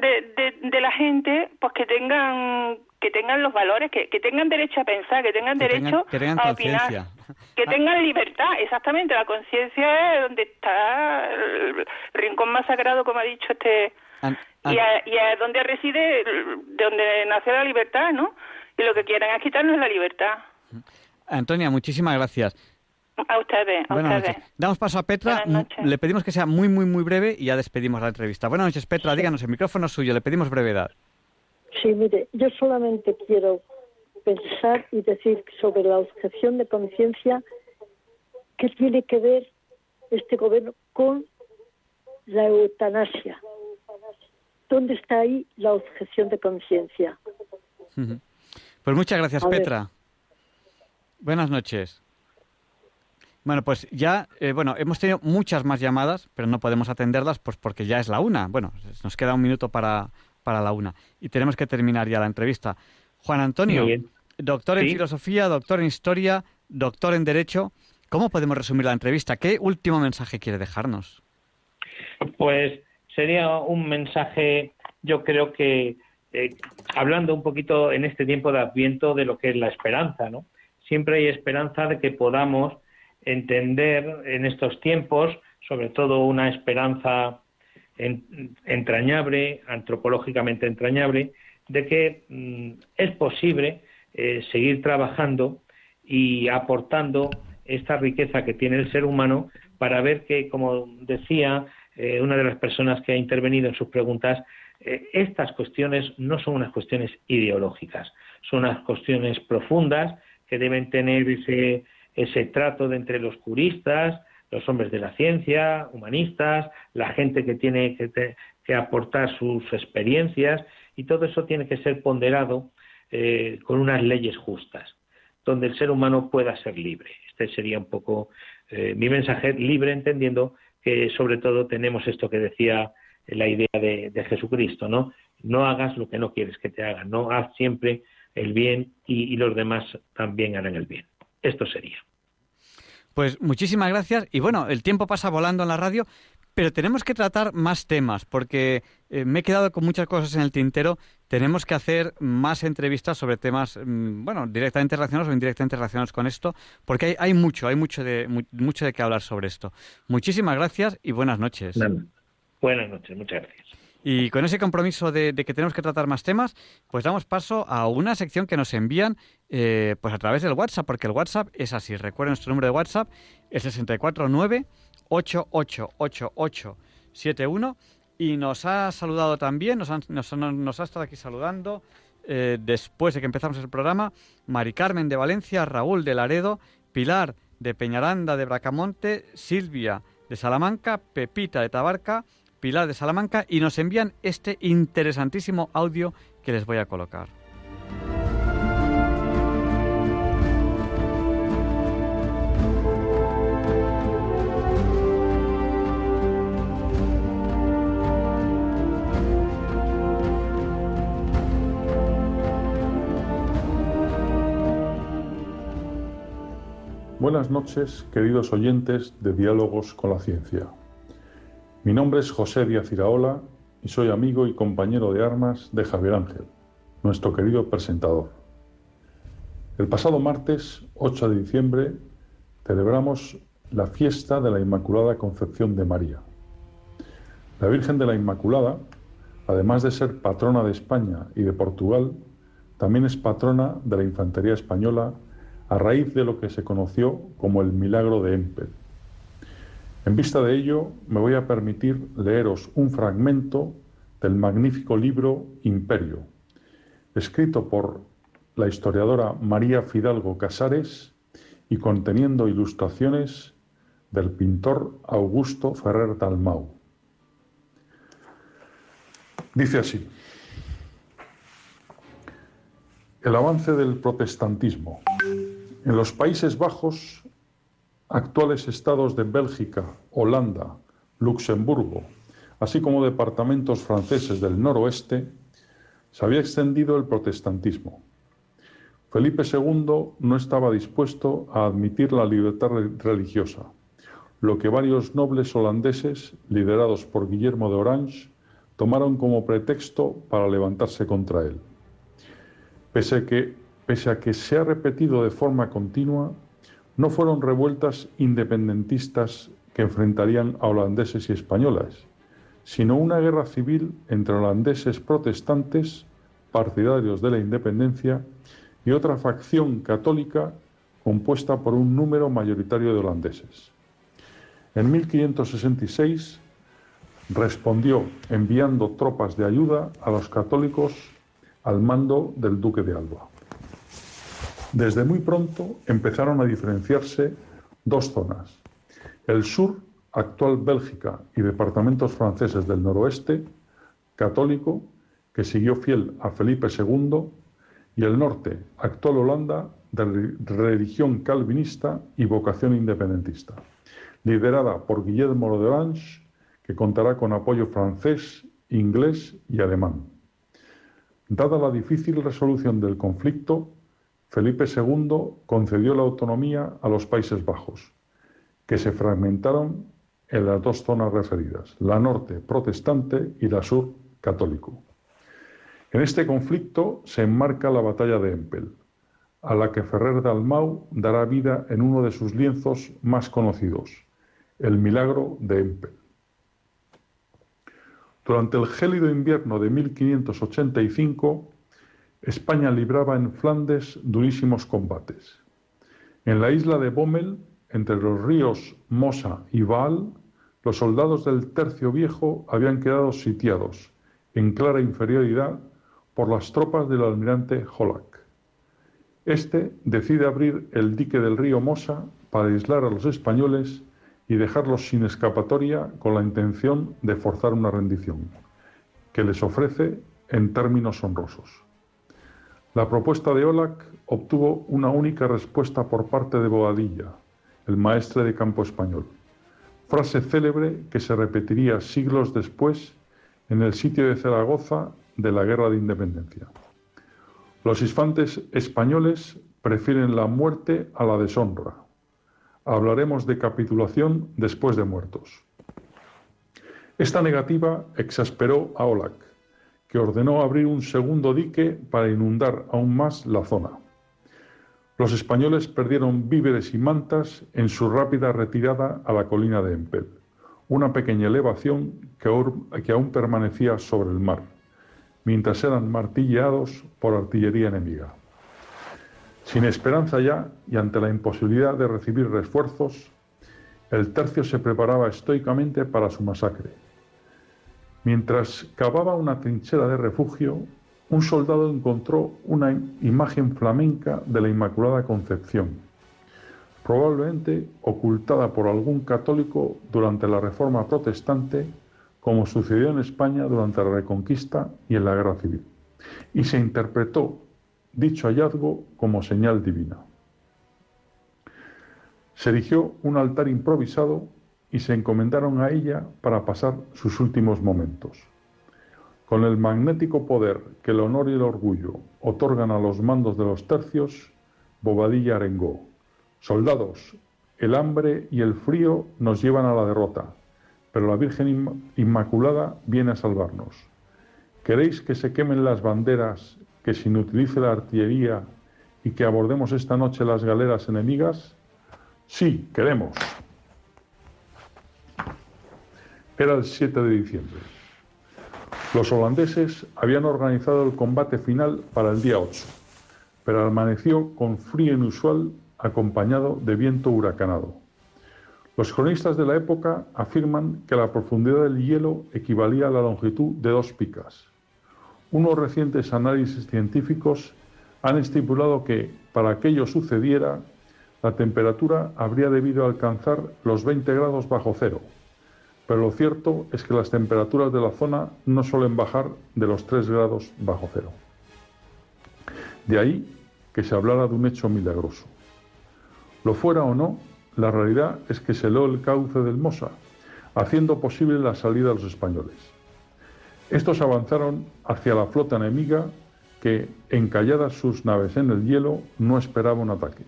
S5: de, de, la gente pues que tengan que tengan los valores, que, que tengan derecho a pensar, que tengan derecho a opinar, que ah. tengan libertad, exactamente, la conciencia es donde está el rincón más sagrado, como ha dicho este y, a, y a donde reside, de donde nace la libertad, ¿no? Y lo que quieren es quitarnos la libertad.
S1: Antonia, muchísimas gracias.
S5: A ustedes, a ustedes.
S1: Damos paso a Petra. Le pedimos que sea muy, muy, muy breve y ya despedimos la entrevista. Buenas noches, Petra. Díganos, el micrófono es suyo. Le pedimos brevedad.
S6: Sí, mire, yo solamente quiero pensar y decir sobre la objeción de conciencia qué tiene que ver este gobierno con la eutanasia. ¿Dónde está ahí la objeción de conciencia?
S1: Pues muchas gracias, Petra. Buenas noches. Bueno, pues ya, eh, bueno, hemos tenido muchas más llamadas, pero no podemos atenderlas pues porque ya es la una. Bueno, nos queda un minuto para, para la una y tenemos que terminar ya la entrevista. Juan Antonio, doctor en filosofía, doctor en historia, doctor en derecho. ¿Cómo podemos resumir la entrevista? ¿Qué último mensaje quiere dejarnos?
S3: Pues sería un mensaje, yo creo que eh, hablando un poquito en este tiempo de Adviento de lo que es la esperanza, ¿no? Siempre hay esperanza de que podamos entender en estos tiempos, sobre todo una esperanza entrañable, antropológicamente entrañable, de que mm, es posible eh, seguir trabajando y aportando esta riqueza que tiene el ser humano para ver que, como decía eh, una de las personas que ha intervenido en sus preguntas, eh, estas cuestiones no son unas cuestiones ideológicas, son unas cuestiones profundas que deben tener ese, trato de entre los juristas, los hombres de la ciencia, humanistas, la gente que tiene que, que aportar sus experiencias y todo eso tiene que ser ponderado eh, con unas leyes justas, donde el ser humano pueda ser libre. Este sería un poco mi mensaje, libre entendiendo que sobre todo tenemos esto que decía la idea de, Jesucristo, ¿no? No hagas lo que no quieres que te hagan, no haz siempre el bien y, los demás también harán el bien. Esto sería.
S1: Pues muchísimas gracias y bueno, el tiempo pasa volando en la radio, pero tenemos que tratar más temas porque eh, me he quedado con muchas cosas en el tintero. Tenemos que hacer más entrevistas sobre temas, mm, bueno, directamente relacionados o indirectamente relacionados con esto, porque hay, hay mucho, hay mucho de, mucho de qué hablar sobre esto. Muchísimas gracias y buenas noches.
S3: Buenas noches, muchas gracias.
S1: Y con ese compromiso de, que tenemos que tratar más temas, pues damos paso a una sección que nos envían eh, pues a través del WhatsApp, porque el WhatsApp es así. Recuerden nuestro número de WhatsApp, el 649 888871 y nos ha saludado también, nos, ha estado aquí saludando eh, después de que empezamos el programa, Mari Carmen de Valencia, Raúl de Laredo, Pilar de Peñaranda de Bracamonte, Silvia de Salamanca, Pepita de Tabarca, Pilar de Salamanca y nos envían este interesantísimo audio que les voy a colocar.
S7: Buenas noches, queridos oyentes de Diálogos con la Ciencia. Mi nombre es José Díaz y soy amigo y compañero de armas de Javier Ángel, nuestro querido presentador. El pasado martes 8 de diciembre celebramos la fiesta de la Inmaculada Concepción de María. La Virgen de la Inmaculada, además de ser patrona de España y de Portugal, también es patrona de la Infantería Española a raíz de lo que se conoció como el milagro de Empel. En vista de ello, me voy a permitir leeros un fragmento del magnífico libro Imperio, escrito por la historiadora María Fidalgo Casares y conteniendo ilustraciones del pintor Augusto Ferrer Dalmau. Dice así, el avance del protestantismo. En los Países Bajos actuales estados de Bélgica, Holanda, Luxemburgo, así como departamentos franceses del noroeste, se había extendido el protestantismo. Felipe II no estaba dispuesto a admitir la libertad religiosa, lo que varios nobles holandeses, liderados por Guillermo de Orange, tomaron como pretexto para levantarse contra él. Pese que, pese a que se ha repetido de forma continua, no fueron revueltas independentistas que enfrentarían a holandeses y españoles, sino una guerra civil entre holandeses protestantes, partidarios de la independencia, y otra facción católica compuesta por un número mayoritario de holandeses. En 1566 respondió enviando tropas de ayuda a los católicos al mando del duque de Alba. Desde muy pronto empezaron a diferenciarse dos zonas. El sur, actual Bélgica y departamentos franceses del noroeste, católico, que siguió fiel a Felipe II, y el norte, actual Holanda, de religión calvinista y vocación independentista, liderada por Guillermo de Orange, que contará con apoyo francés, inglés y alemán. Dada la difícil resolución del conflicto, Felipe II concedió la autonomía a los Países Bajos, que se fragmentaron en las dos zonas referidas, la norte protestante y la sur católico. En este conflicto se enmarca la batalla de Empel, a la que Ferrer de Almau dará vida en uno de sus lienzos más conocidos, el milagro de Empel. Durante el gélido invierno de 1585, España libraba en Flandes durísimos combates. En la isla de Bommel, entre los ríos Mosa y Vaal, los soldados del Tercio Viejo habían quedado sitiados, en clara inferioridad, por las tropas del almirante Holac. Este decide abrir el dique del río Mosa para aislar a los españoles y dejarlos sin escapatoria con la intención de forzar una rendición, que les ofrece en términos honrosos. La propuesta de Olac obtuvo una única respuesta por parte de Boadilla, el maestre de campo español, frase célebre que se repetiría siglos después en el sitio de Zaragoza de la Guerra de Independencia. Los infantes españoles prefieren la muerte a la deshonra. Hablaremos de capitulación después de muertos. Esta negativa exasperó a Olac, que ordenó abrir un segundo dique para inundar aún más la zona. Los españoles perdieron víveres y mantas en su rápida retirada a la colina de Empel, una pequeña elevación que, aún permanecía sobre el mar, mientras eran martilleados por artillería enemiga. Sin esperanza ya y ante la imposibilidad de recibir refuerzos, el tercio se preparaba estoicamente para su masacre. Mientras cavaba una trinchera de refugio, un soldado encontró una imagen flamenca de la Inmaculada Concepción, probablemente ocultada por algún católico durante la Reforma Protestante, como sucedió en España durante la Reconquista y en la Guerra Civil, y se interpretó dicho hallazgo como señal divina. Se erigió un altar improvisado y se encomendaron a ella para pasar sus últimos momentos. Con el magnético poder que el honor y el orgullo otorgan a los mandos de los tercios, Bobadilla arengó. Soldados, el hambre y el frío nos llevan a la derrota, pero la Virgen Inmaculada viene a salvarnos. ¿Queréis que se quemen las banderas que se inutilice la artillería y que abordemos esta noche las galeras enemigas? Sí, queremos. Era el 7 de diciembre. Los holandeses habían organizado el combate final para el día 8, pero amaneció con frío inusual acompañado de viento huracanado. Los cronistas de la época afirman que la profundidad del hielo equivalía a la longitud de dos picas. Unos recientes análisis científicos han estipulado que, para que ello sucediera, la temperatura habría debido alcanzar los 20 grados bajo cero, pero lo cierto es que las temperaturas de la zona no suelen bajar de los 3 grados bajo cero. De ahí que se hablara de un hecho milagroso. Lo fuera o no, la realidad es que se heló el cauce del Mosa, haciendo posible la salida de los españoles. Estos avanzaron hacia la flota enemiga que, encalladas sus naves en el hielo, no esperaba un ataque.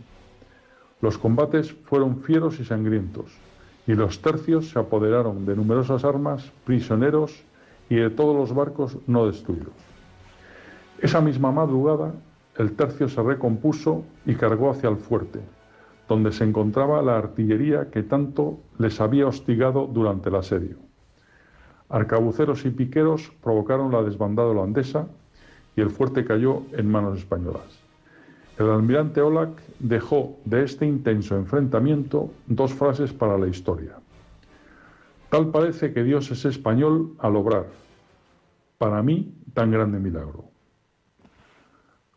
S7: Los combates fueron fieros y sangrientos, y los tercios se apoderaron de numerosas armas, prisioneros y de todos los barcos no destruidos. Esa misma madrugada, el tercio se recompuso y cargó hacia el fuerte, donde se encontraba la artillería que tanto les había hostigado durante el asedio. Arcabuceros y piqueros provocaron la desbandada holandesa y el fuerte cayó en manos españolas. El almirante Olac dejó de este intenso enfrentamiento dos frases para la historia. Tal parece que Dios es español al obrar. Para mí, tan grande milagro.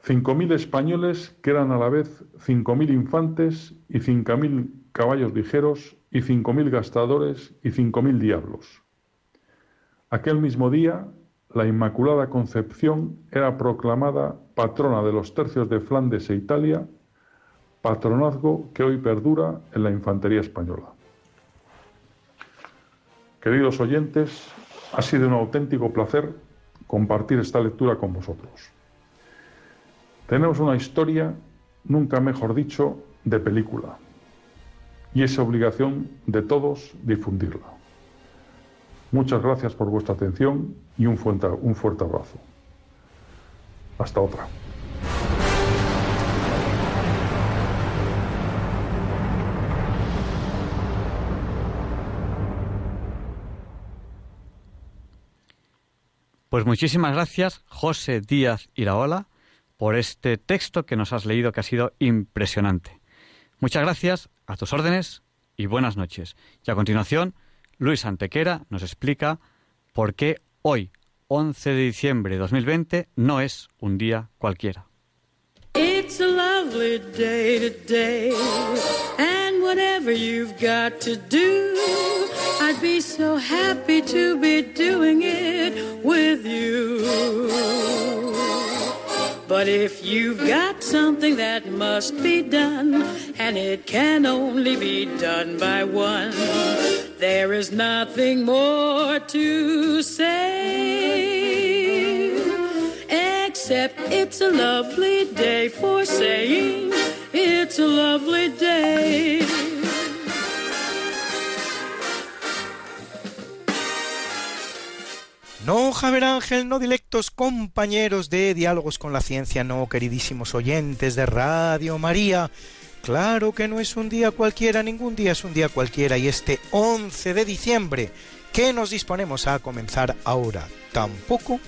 S7: Cinco mil españoles que eran a la vez cinco mil infantes y cinco mil caballos ligeros y cinco mil gastadores y cinco mil diablos. Aquel mismo día, la Inmaculada Concepción era proclamada patrona de los tercios de Flandes e Italia, patronazgo que hoy perdura en la infantería española. Queridos oyentes, ha sido un auténtico placer compartir esta lectura con vosotros. Tenemos una historia, nunca mejor dicho, de película, y es obligación de todos difundirla. Muchas gracias por vuestra atención y un fuerte, un fuerte abrazo. Hasta otra.
S1: Pues muchísimas gracias, José Díaz Iraola, por este texto que nos has leído que ha sido impresionante. Muchas gracias, a tus órdenes y buenas noches. Y a continuación, Luis Antequera nos explica por qué hoy, 11 de diciembre de 2020, no es un día cualquiera. It's a lovely day today, and whatever you've got to do, I'd be so happy to be doing it with you. But if you've got something that must be done, and it can only be done by one, There is nothing more to say except it's a lovely day for saying it's a lovely day.
S8: No, Javier Ángel, no dilectos compañeros de Diálogos con la Ciencia, no, queridísimos oyentes de Radio María. Claro que no es un día cualquiera, ningún día es un día cualquiera, y este 11 de diciembre, que nos disponemos a comenzar ahora, tampoco,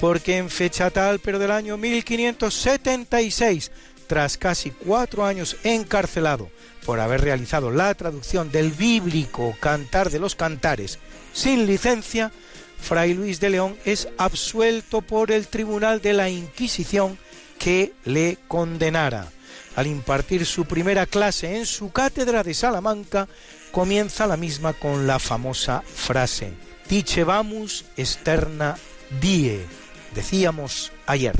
S8: porque en fecha tal, pero del año 1576, tras casi cuatro años encarcelado por haber realizado la traducción del bíblico Cantar de los Cantares sin licencia, Fray Luis de León es absuelto por el Tribunal de la Inquisición que le condenara. Al impartir su primera clase en su cátedra de Salamanca, comienza la misma con la famosa frase Dicevamus externa die, decíamos ayer.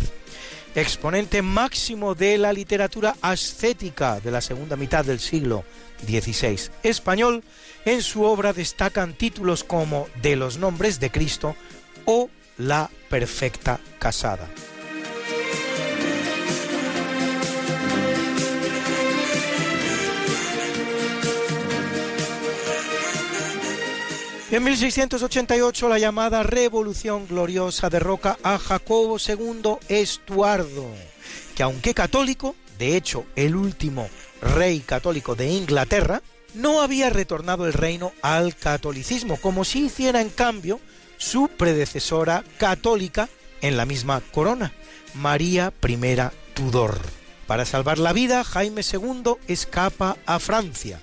S8: Exponente máximo de la literatura ascética de la segunda mitad del siglo XVI español, en su obra destacan títulos como De los nombres de Cristo o La perfecta casada. En 1688 la llamada Revolución Gloriosa derroca a Jacobo II Estuardo, que aunque católico, de hecho el último rey católico de Inglaterra, no había retornado el reino al catolicismo, como si hiciera en cambio su predecesora católica en la misma corona, María I Tudor. Para salvar la vida, Jaime II escapa a Francia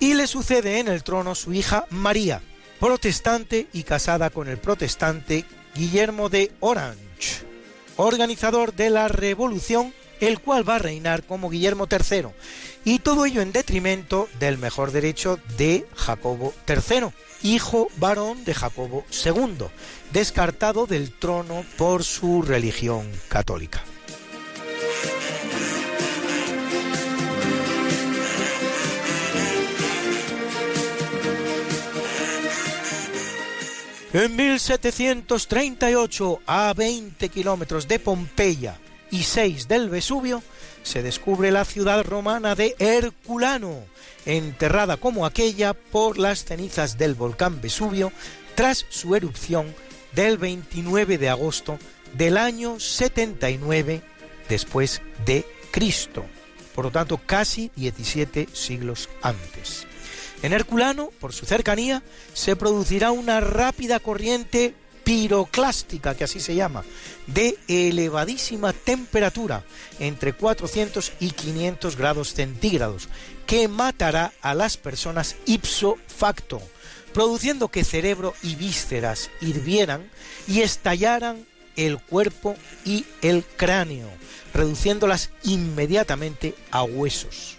S8: y le sucede en el trono su hija María, protestante y casada con el protestante Guillermo de Orange, organizador de la revolución, el cual va a reinar como Guillermo III y todo ello en detrimento del mejor derecho de Jacobo III, hijo varón de Jacobo II, descartado del trono por su religión católica. En 1738, a 20 kilómetros de Pompeya y 6 del Vesubio, se descubre la ciudad romana de Herculano, enterrada como aquella por las cenizas del volcán Vesubio tras su erupción del 29 de agosto del año 79 después de Cristo, por lo tanto casi 17 siglos antes. En Herculano, por su cercanía, se producirá una rápida corriente piroclástica, que así se llama, de elevadísima temperatura, entre 400 y 500 grados centígrados, que matará a las personas ipso facto, produciendo que cerebro y vísceras hirvieran y estallaran el cuerpo y el cráneo, reduciéndolas inmediatamente a huesos.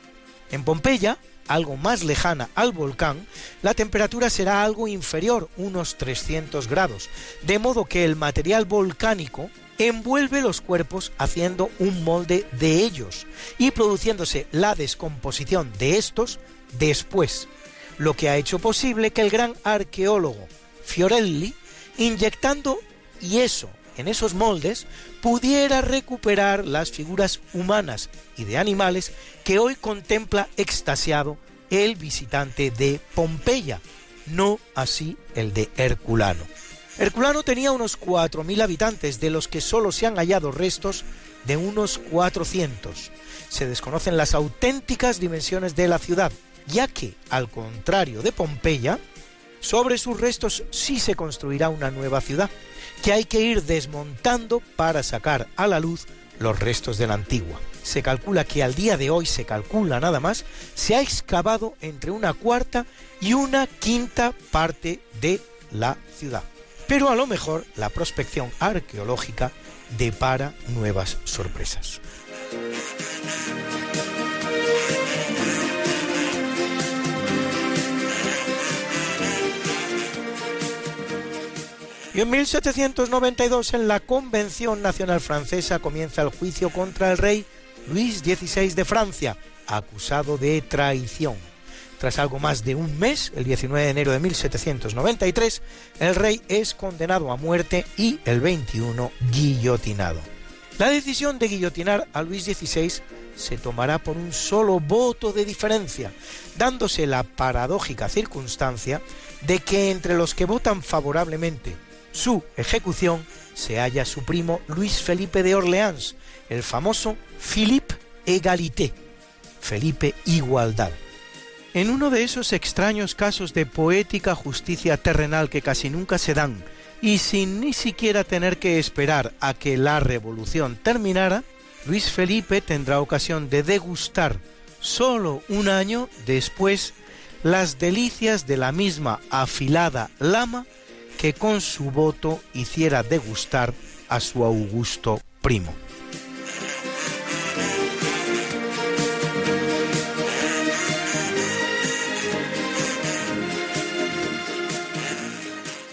S8: En Pompeya, algo más lejana al volcán, la temperatura será algo inferior, unos 300 grados, de modo que el material volcánico envuelve los cuerpos haciendo un molde de ellos y produciéndose la descomposición de estos después, lo que ha hecho posible que el gran arqueólogo Fiorelli, inyectando yeso en esos moldes, pudiera recuperar las figuras humanas y de animales que hoy contempla extasiado el visitante de Pompeya, no así el de Herculano. Herculano tenía unos 4.000 habitantes, de los que solo se han hallado restos de unos 400. Se desconocen las auténticas dimensiones de la ciudad, ya que, al contrario de Pompeya, sobre sus restos sí se construirá una nueva ciudad, que hay que ir desmontando para sacar a la luz los restos de la antigua. Se calcula que al día de hoy, se calcula nada más, se ha excavado entre una cuarta y una quinta parte de la ciudad. Pero a lo mejor la prospección arqueológica depara nuevas sorpresas. Y en 1792 en la Convención Nacional Francesa comienza el juicio contra el rey Luis XVI de Francia, acusado de traición. Tras algo más de un mes, el 19 de enero de 1793, el rey es condenado a muerte y el 21 guillotinado. La decisión de guillotinar a Luis XVI se tomará por un solo voto de diferencia, dándose la paradójica circunstancia de que entre los que votan favorablemente su ejecución se halla su primo Luis Felipe de Orleans, el famoso Philippe Egalité, Felipe Igualdad. En uno de esos extraños casos de poética justicia terrenal que casi nunca se dan, y sin ni siquiera tener que esperar a que la revolución terminara, Luis Felipe tendrá ocasión de degustar solo un año después las delicias de la misma afilada lama que con su voto hiciera degustar a su augusto primo.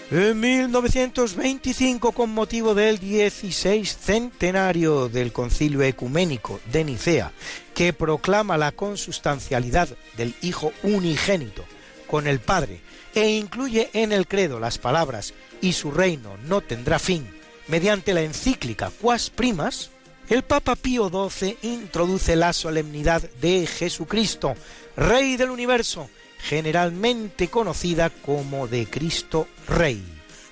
S8: En 1925, con motivo del 16 centenario del Concilio Ecuménico de Nicea, que proclama la consustancialidad del Hijo unigénito con el Padre e incluye en el credo las palabras y su reino no tendrá fin mediante la encíclica Quas Primas, el Papa Pío XII introduce la solemnidad de Jesucristo, Rey del universo, generalmente conocida como de Cristo Rey.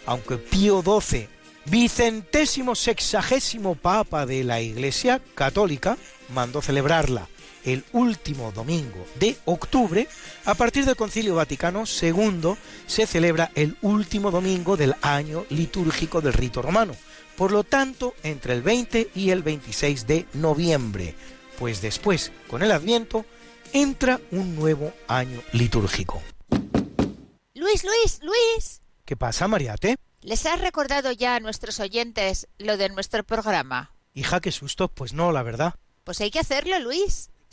S8: Aunque Pío XII, vicentésimo sexagésimo Papa de la Iglesia Católica, mandó celebrarla el último domingo de octubre, a partir del Concilio Vaticano II se celebra el último domingo del año litúrgico del rito romano, por lo tanto entre el 20 y el 26 de noviembre, pues después, con el Adviento, entra un nuevo año litúrgico.
S9: Luis, Luis, Luis.
S8: ¿Qué pasa, Mariate?
S9: ¿Les has recordado ya a nuestros oyentes lo de nuestro programa?
S8: Hija, qué susto, pues no, la verdad.
S9: Pues hay que hacerlo, Luis.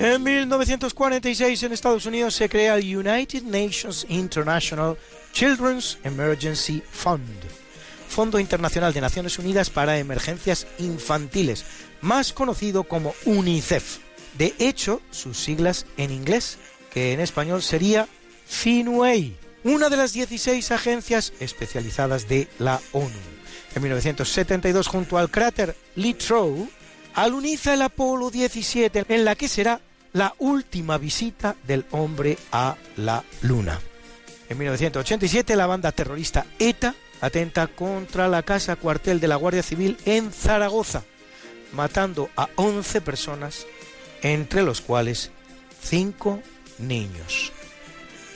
S8: En 1946 en Estados Unidos se crea el United Nations International Children's Emergency Fund, Fondo Internacional de Naciones Unidas para Emergencias Infantiles, más conocido como UNICEF. De hecho, sus siglas en inglés, que en español sería FINUEI, una de las 16 agencias especializadas de la ONU. En 1972, junto al cráter Littrow, aluniza el Apolo 17, en la que será la última visita del hombre a la Luna. En 1987 la banda terrorista ETA atenta contra la casa cuartel de la Guardia Civil en Zaragoza, matando a 11 personas, entre los cuales 5 niños.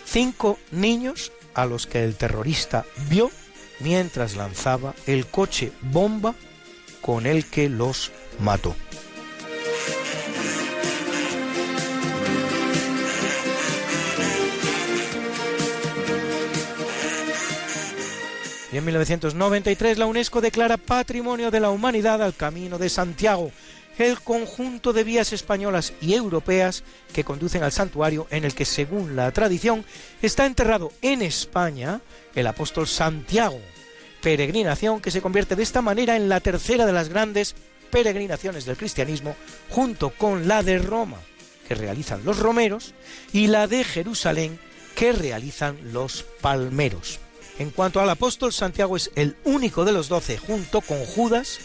S8: 5 niños a los que el terrorista vio mientras lanzaba el coche bomba con el que los mató. Y en 1993 la UNESCO declara Patrimonio de la Humanidad al Camino de Santiago, el conjunto de vías españolas y europeas que conducen al santuario en el que, según la tradición, está enterrado en España el apóstol Santiago, peregrinación que se convierte de esta manera en la tercera de las grandes peregrinaciones del cristianismo, junto con la de Roma, que realizan los romeros, y la de Jerusalén, que realizan los palmeros. En cuanto al apóstol, Santiago es el único de los doce, junto con Judas,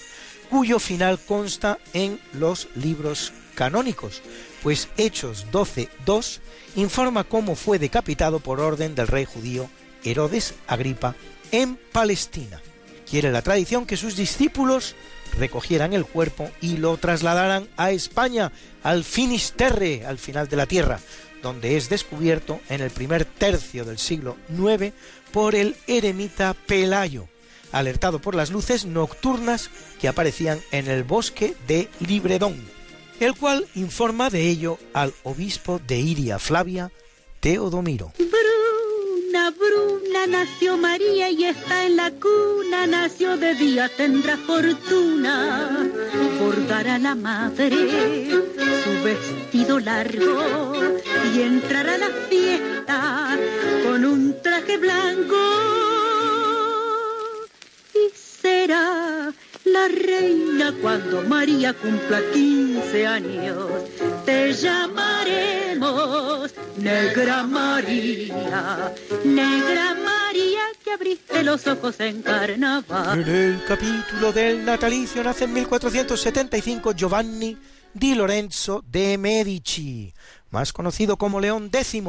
S8: cuyo final consta en los libros canónicos, pues Hechos 12.2 informa cómo fue decapitado por orden del rey judío Herodes Agripa en Palestina. Quiere la tradición que sus discípulos recogieran el cuerpo y lo trasladaran a España, al Finisterre, al final de la tierra, donde es descubierto en el primer tercio del siglo IX por el eremita Pelayo, alertado por las luces nocturnas que aparecían en el bosque de Libredón, el cual informa de ello al obispo de Iria Flavia, Teodomiro.
S10: Bruna, Bruna, nació María y está en la cuna, nació de día, tendrá fortuna, bordará la madre su vestido largo y entrará a la fiesta con un traje blanco y será la reina cuando María cumpla 15 años. Te llamaremos Negra María, Negra María que abriste los ojos en carnaval.
S8: En el capítulo del natalicio nace en 1475 Giovanni di Lorenzo de Medici, más conocido como León X,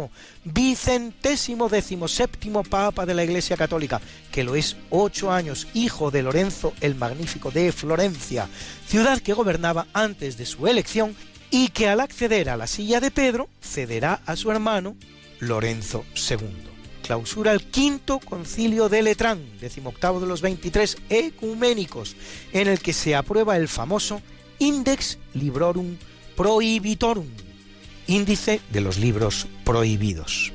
S8: vicentésimo décimo séptimo papa de la Iglesia Católica, que lo es ocho años, hijo de Lorenzo el Magnífico de Florencia, ciudad que gobernaba antes de su elección y que al acceder a la silla de Pedro cederá a su hermano Lorenzo II. Clausura el quinto concilio de Letrán, decimoctavo de los 23 ecuménicos, en el que se aprueba el famoso Index Librorum Prohibitorum, índice de los libros prohibidos.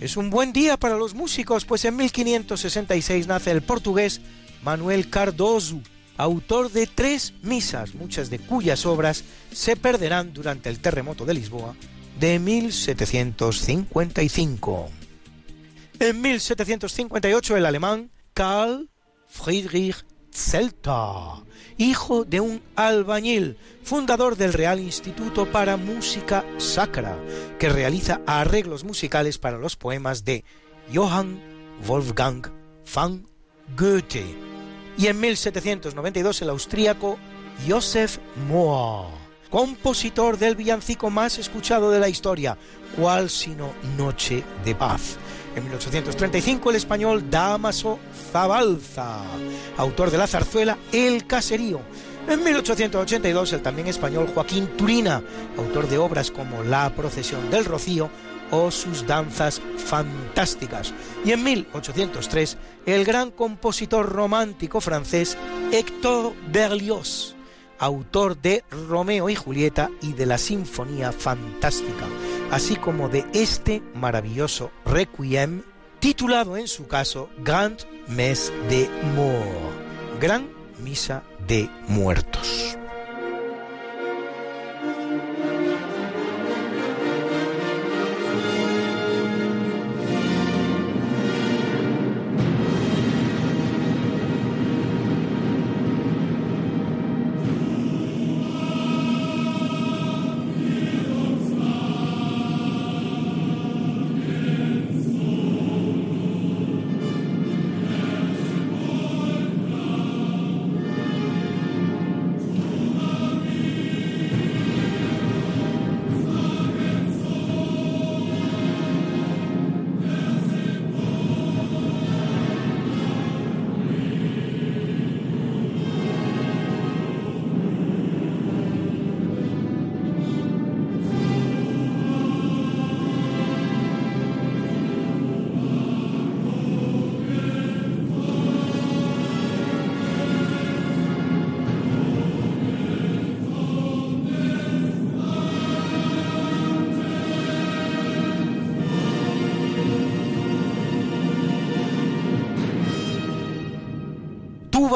S8: Es un buen día para los músicos, pues en 1566 nace el portugués Manuel Cardoso, autor de tres misas, muchas de cuyas obras se perderán durante el terremoto de Lisboa de 1755. En 1758 el alemán Karl Friedrich Zelter, hijo de un albañil, fundador del Real Instituto para Música Sacra, que realiza arreglos musicales para los poemas de Johann Wolfgang van Goethe. Y en 1792 el austríaco Josef Mohr, compositor del villancico más escuchado de la historia, ¿cuál sino Noche de Paz? En 1835 el español Damaso Zabalza, autor de la zarzuela El Caserío. En 1882 el también español Joaquín Turina, autor de obras como La procesión del Rocío o sus danzas fantásticas. Y en 1803 el gran compositor romántico francés Héctor Berlioz, autor de Romeo y Julieta y de la Sinfonía Fantástica así como de este maravilloso requiem titulado en su caso Grand Mes de Mort, Gran Misa de Muertos.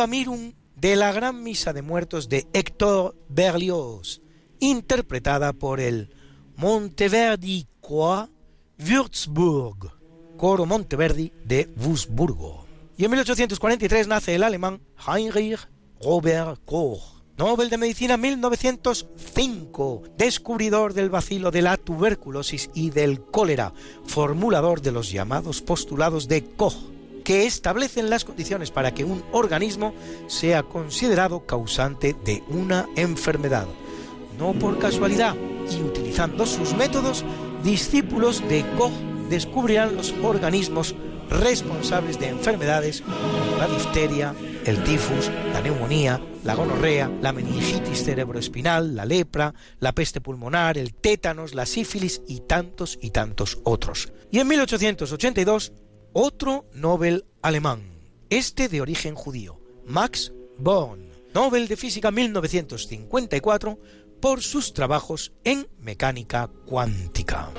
S8: Mirum de la Gran Misa de Muertos de Héctor Berlioz, interpretada por el Monteverdi Chor Würzburg, coro Monteverdi de Wurzburgo. Y en 1843 nace el alemán Heinrich Robert Koch, Nobel de Medicina 1905, descubridor del vacilo de la tuberculosis y del cólera, formulador de los llamados postulados de Koch que establecen las condiciones para que un organismo sea considerado causante de una enfermedad. No por casualidad, y utilizando sus métodos, discípulos de Koch descubrirán los organismos responsables de enfermedades como la difteria, el tifus, la neumonía, la gonorrea, la meningitis cerebroespinal, la lepra, la peste pulmonar, el tétanos, la sífilis y tantos y tantos otros. Y en 1882, otro Nobel alemán, este de origen judío, Max Born, Nobel de Física 1954, por sus trabajos en mecánica cuántica.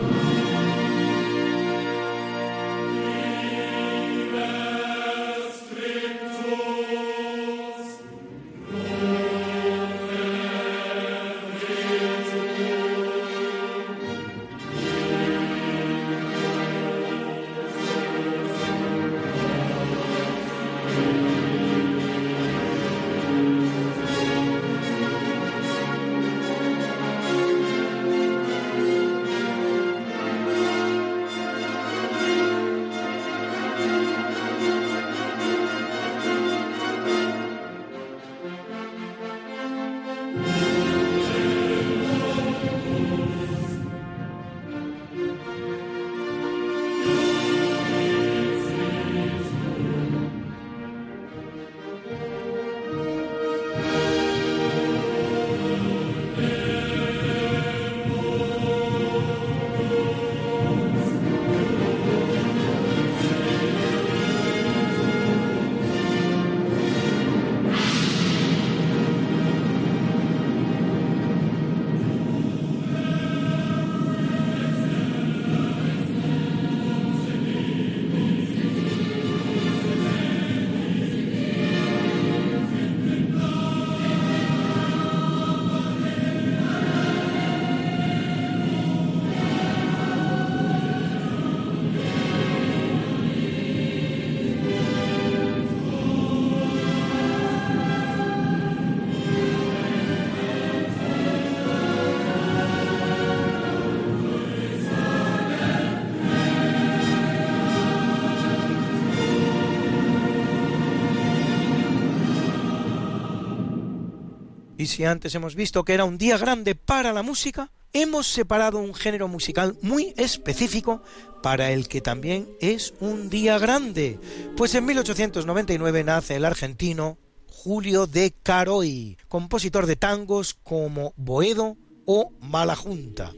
S8: Si antes hemos visto que era un día grande para la música, hemos separado un género musical muy específico para el que también es un día grande, pues en 1899 nace el argentino Julio de Caroy, compositor de tangos como Boedo o Mala Junta.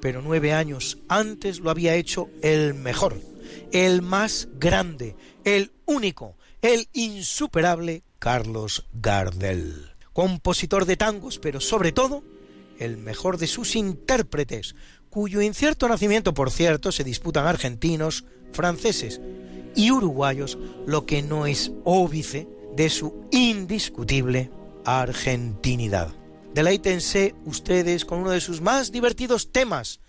S8: Pero nueve años antes lo había hecho el mejor, el más grande, el único, el insuperable Carlos Gardel compositor de tangos, pero sobre todo el mejor de sus intérpretes, cuyo incierto nacimiento, por cierto, se disputan argentinos, franceses y uruguayos, lo que no es óbice de su indiscutible argentinidad. Deleítense ustedes con uno de sus más divertidos temas,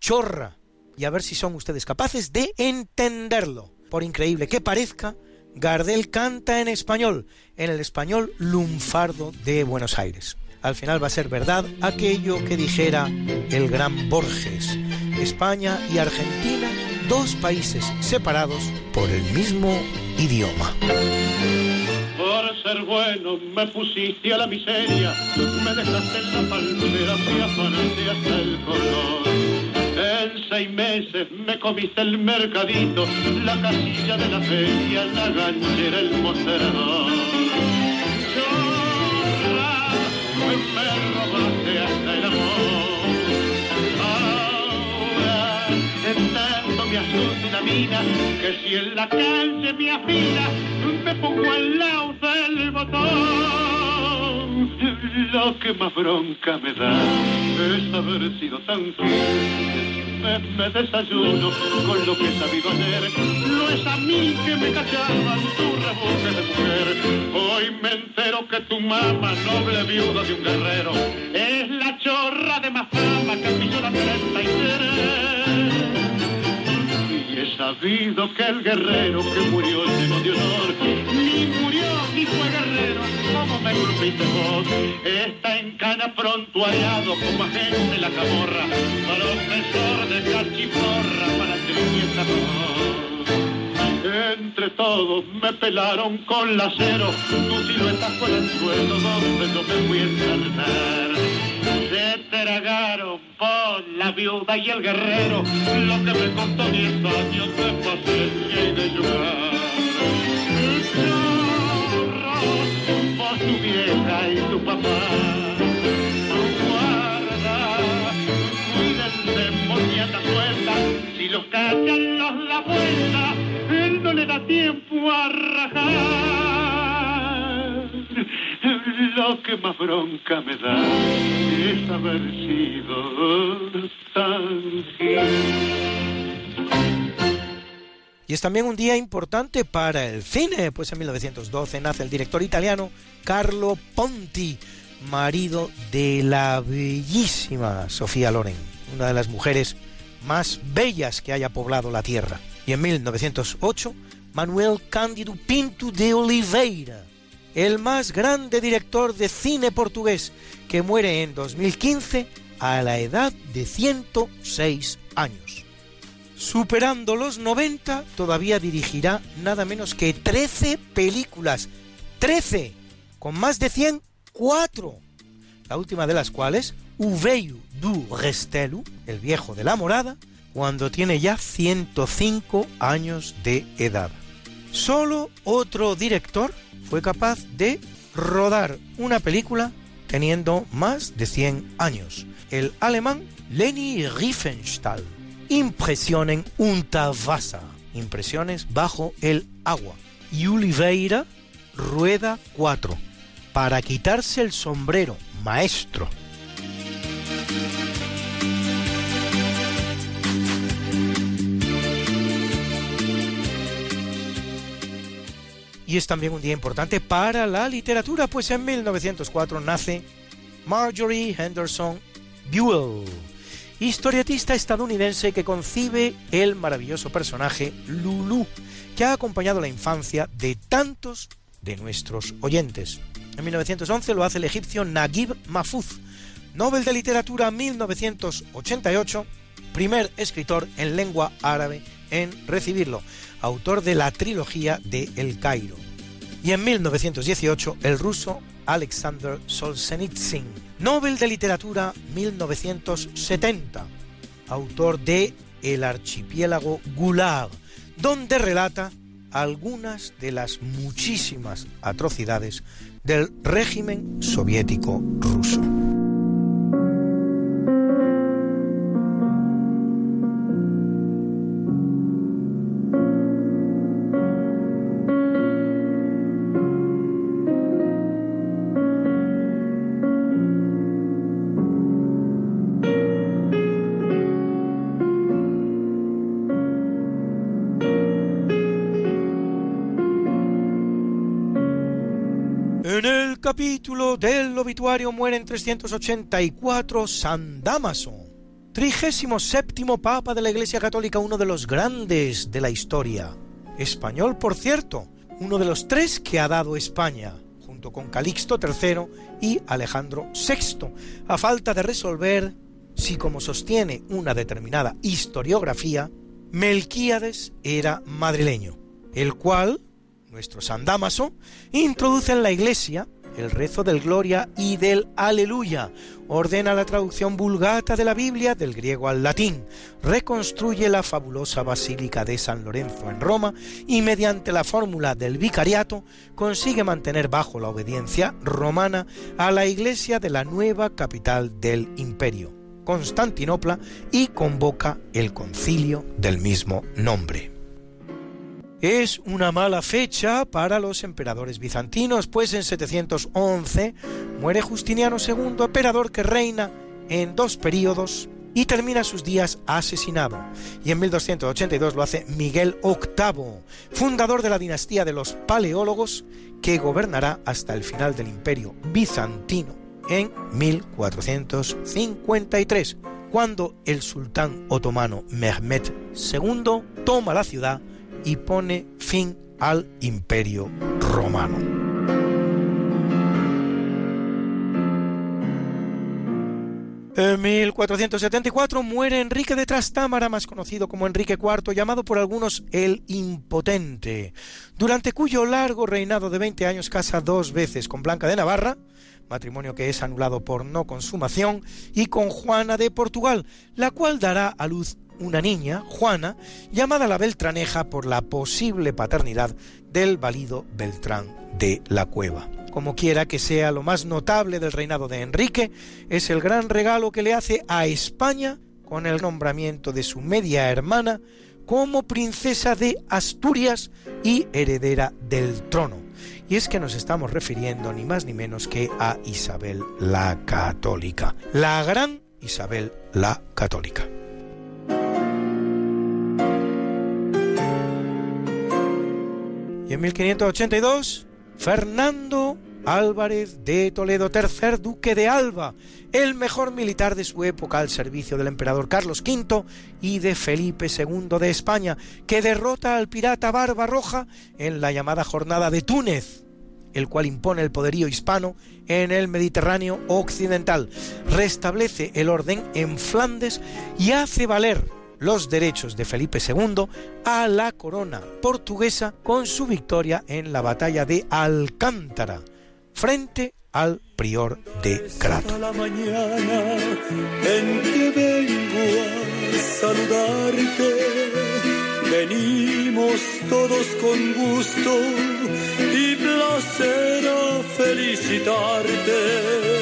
S8: Chorra, y a ver si son ustedes capaces de entenderlo. Por increíble que parezca, Gardel canta en español, en el español lunfardo de Buenos Aires. Al final va a ser verdad aquello que dijera el gran Borges. España y Argentina, dos países separados por el mismo idioma.
S11: Por ser bueno me pusiste a la miseria, me dejaste en la palmera, me hasta el color en seis meses me comiste el mercadito, la casilla de la feria, la ganchera, el mostrador. Chorra, me robaste hasta el amor. Ahora, en tanto me asusta una mina, que si en la calle me afina, me pongo al lado del botón. Lo que más bronca me da es haber sido tan fiel. Me, desayuno con lo que he sabido hacer. No es a mí que me cachaban tu reboque de mujer. Hoy me entero que tu mamá, noble viuda de un guerrero, es la chorra de más fama que pilló la 33 he sabido que el guerrero que murió lleno de honor, ni murió ni fue guerrero, como me culpiste vos, está en cana prontuariado como agente la camorra, profesor de cachiporra para que entre todos me pelaron con lacero, tu silueta fue el suelo donde no me fui a encarnar. tragaron por la viuda y el guerrero lo que me costó diez años de paciencia y de llorar. Lloro por tu vieja y tu papá. Los cachan los da vuelta, él no le da tiempo a rajar. Lo que más bronca me da es haber sido tan
S8: Y es también un día importante para el cine, pues en 1912 nace el director italiano Carlo Ponti, marido de la bellísima Sofía Loren, una de las mujeres más bellas que haya poblado la tierra. Y en 1908, Manuel Cândido Pinto de Oliveira, el más grande director de cine portugués, que muere en 2015 a la edad de 106 años. Superando los 90, todavía dirigirá nada menos que 13 películas. 13, con más de 100, 4. La última de las cuales, Uveio du Restelo, el viejo de la morada, cuando tiene ya 105 años de edad. Solo otro director fue capaz de rodar una película teniendo más de 100 años. El alemán Leni Riefenstahl. Impresionen unter Wasser. Impresiones bajo el agua. Y Oliveira Rueda 4. Para quitarse el sombrero, maestro. Y es también un día importante para la literatura, pues en 1904 nace Marjorie Henderson Buell, historietista estadounidense que concibe el maravilloso personaje Lulu, que ha acompañado la infancia de tantos de nuestros oyentes. En 1911 lo hace el egipcio Naguib Mahfouz, Nobel de Literatura 1988, primer escritor en lengua árabe en recibirlo, autor de la trilogía de El Cairo. Y en 1918 el ruso Alexander Solzhenitsyn, Nobel de Literatura 1970, autor de El archipiélago Gulag, donde relata algunas de las muchísimas atrocidades del régimen soviético ruso. Capítulo del obituario muere en 384 San Damaso, trigésimo séptimo papa de la Iglesia Católica, uno de los grandes de la historia. Español, por cierto, uno de los tres que ha dado España, junto con Calixto III y Alejandro VI, a falta de resolver si, como sostiene una determinada historiografía, Melquíades era madrileño, el cual, nuestro San Damaso, introduce en la Iglesia el rezo del Gloria y del Aleluya, ordena la traducción vulgata de la Biblia del griego al latín, reconstruye la fabulosa Basílica de San Lorenzo en Roma y mediante la fórmula del vicariato consigue mantener bajo la obediencia romana a la Iglesia de la nueva capital del imperio, Constantinopla, y convoca el concilio del mismo nombre. Es una mala fecha para los emperadores bizantinos, pues en 711 muere Justiniano II, emperador que reina en dos períodos y termina sus días asesinado. Y en 1282 lo hace Miguel VIII, fundador de la dinastía de los Paleólogos, que gobernará hasta el final del imperio bizantino en 1453, cuando el sultán otomano Mehmed II toma la ciudad y pone fin al imperio romano. En 1474 muere Enrique de Trastámara, más conocido como Enrique IV, llamado por algunos el Impotente, durante cuyo largo reinado de 20 años casa dos veces con Blanca de Navarra, matrimonio que es anulado por no consumación, y con Juana de Portugal, la cual dará a luz una niña, Juana, llamada la Beltraneja por la posible paternidad del valido Beltrán de la Cueva como quiera que sea lo más notable del reinado de Enrique, es el gran regalo que le hace a España con el nombramiento de su media hermana como princesa de Asturias y heredera del trono. Y es que nos estamos refiriendo ni más ni menos que a Isabel la Católica, la gran Isabel la Católica. En 1582 Fernando Álvarez de Toledo, tercer duque de Alba, el mejor militar de su época al servicio del emperador Carlos V y de Felipe II de España, que derrota al pirata Barba Roja en la llamada Jornada de Túnez, el cual impone el poderío hispano en el Mediterráneo occidental, restablece el orden en Flandes y hace valer los derechos de Felipe II a la corona portuguesa con su victoria en la batalla de Alcántara frente al prior de Crato.
S12: venimos todos con gusto y placer a felicitarte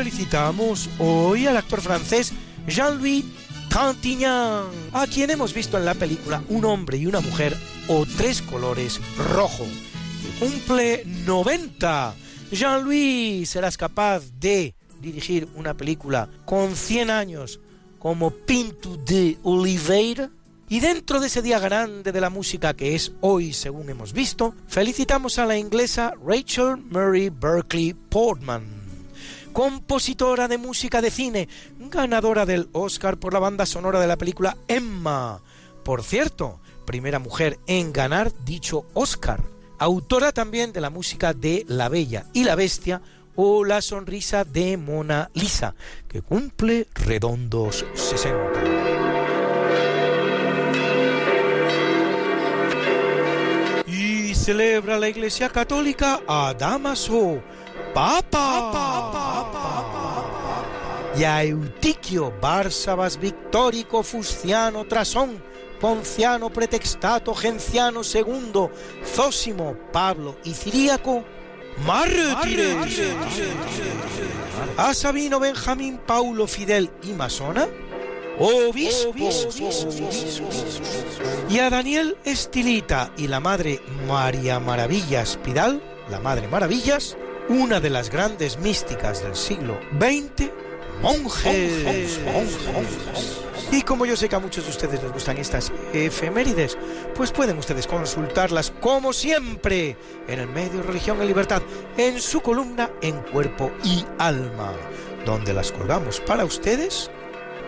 S8: felicitamos hoy al actor francés Jean-Louis Trintignant, a quien hemos visto en la película Un hombre y una mujer o Tres colores rojo, que cumple 90. Jean-Louis, serás capaz de dirigir una película con 100 años como Pinto de Oliveira? Y dentro de ese día grande de la música que es hoy, según hemos visto, felicitamos a la inglesa Rachel Murray Berkeley Portman, compositora de música de cine, ganadora del Oscar por la banda sonora de la película Emma. Por cierto, primera mujer en ganar dicho Oscar. Autora también de la música de La Bella y la Bestia o La Sonrisa de Mona Lisa, que cumple redondos 60. celebra la Iglesia Católica a Damaso, Papa, y a Eutiquio, Bársabas, Victórico, Fusciano, Trasón, Ponciano, Pretextato, Genciano II, Zósimo, Pablo y Ciríaco, mártires. A Sabino, Benjamín, Paulo, Fidel y Masona, obispos, y a Daniel Estilita y la madre María Maravillas Pidal, la madre Maravillas, una de las grandes místicas del siglo XX, monjes. Y como yo sé que a muchos de ustedes les gustan estas efemérides, pues pueden ustedes consultarlas como siempre en el medio Religión y Libertad, en su columna En Cuerpo y Alma, donde las colgamos para ustedes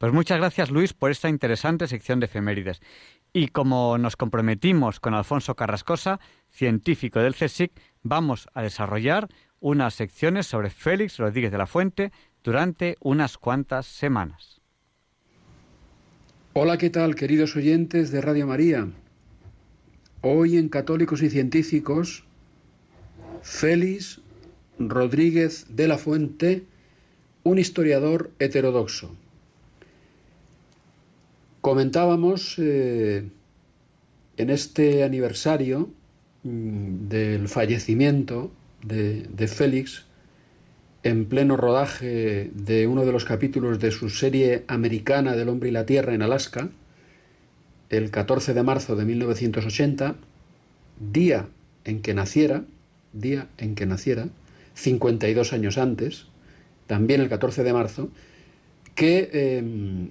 S1: Pues muchas gracias Luis por esta interesante sección de efemérides. Y como nos comprometimos con Alfonso Carrascosa, científico del CSIC, vamos a desarrollar unas secciones sobre Félix Rodríguez de la Fuente durante unas cuantas semanas.
S13: Hola, ¿qué tal, queridos oyentes de Radio María? Hoy en Católicos y Científicos, Félix Rodríguez de la Fuente, un historiador heterodoxo. Comentábamos eh, en este aniversario mm, del fallecimiento de, Félix, en pleno rodaje de uno de los capítulos de su serie americana del hombre y la tierra en Alaska, el 14 de marzo de 1980, día en que naciera, día en que naciera, 52 años antes, también el 14 de marzo, que, eh,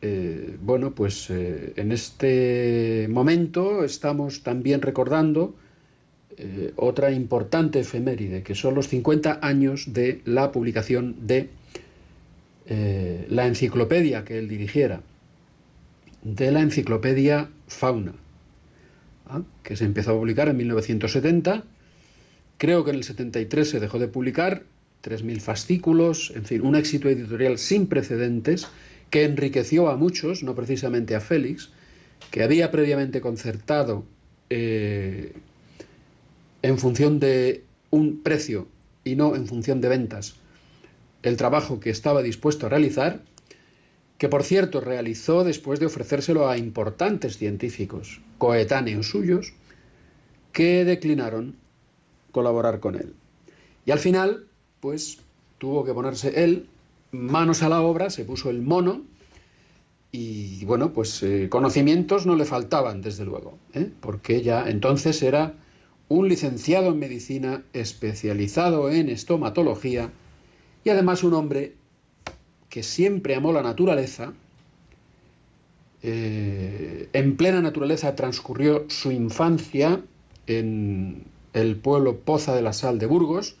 S13: eh, bueno, pues eh, en este momento estamos también recordando eh, otra importante efeméride, que son los 50 años de la publicación de la enciclopedia que él dirigiera, de la enciclopedia Fauna, ¿ah? que se empezó a publicar en 1970. Creo que en el 73 se dejó de publicar, 3.000 fascículos, en fin, un éxito editorial sin precedentes que enriqueció a muchos, no precisamente a Félix, que había previamente concertado eh, en función de un precio y no en función de ventas el trabajo que estaba dispuesto a realizar, que por cierto realizó después de ofrecérselo a importantes científicos coetáneos suyos que declinaron colaborar con él. Y al final, pues tuvo que ponerse él manos a la obra, se puso el mono y bueno, pues eh, conocimientos no le faltaban, desde luego, ¿eh? porque ya entonces era un licenciado en medicina especializado en estomatología y además un hombre que siempre amó la naturaleza. Eh, en plena naturaleza transcurrió su infancia en el pueblo Poza de la Sal de Burgos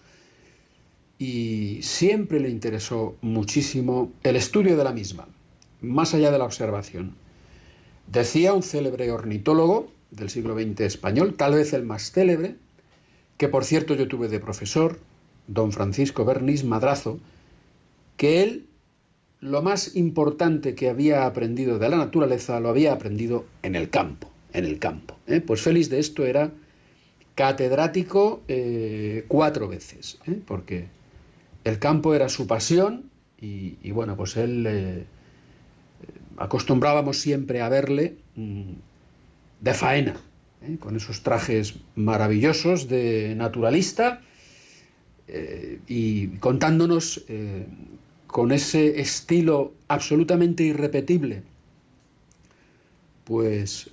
S13: y siempre le interesó muchísimo el estudio de la misma, más allá de la observación. Decía un célebre ornitólogo del siglo XX español, tal vez el más célebre, que por cierto yo tuve de profesor, don Francisco Bernis Madrazo, que él lo más importante que había aprendido de la naturaleza lo había aprendido en el campo, en el campo. ¿eh? Pues Félix de esto era catedrático eh, cuatro veces, ¿eh? porque el campo era su pasión y, bueno, pues él eh, acostumbrábamos siempre a verle mm, de faena, ¿eh? con esos trajes maravillosos de naturalista eh, y contándonos con ese estilo absolutamente irrepetible, pues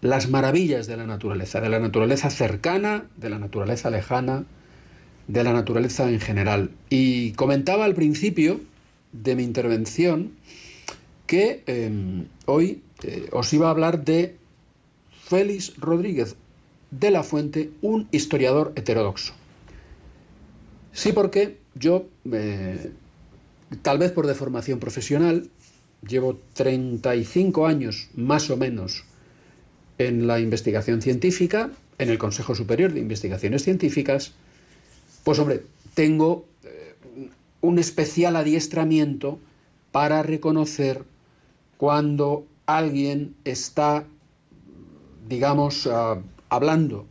S13: las maravillas de la naturaleza, de la naturaleza cercana, de la naturaleza lejana, de la naturaleza en general. Y comentaba al principio de mi intervención que hoy os iba a hablar de Félix Rodríguez de la Fuente, un historiador heterodoxo. Sí, porque yo, eh, tal vez por deformación profesional, llevo 35 años más o menos en la investigación científica, en el Consejo Superior de Investigaciones Científicas, pues hombre, tengo eh, un especial adiestramiento para reconocer cuando alguien está digamos, uh, hablando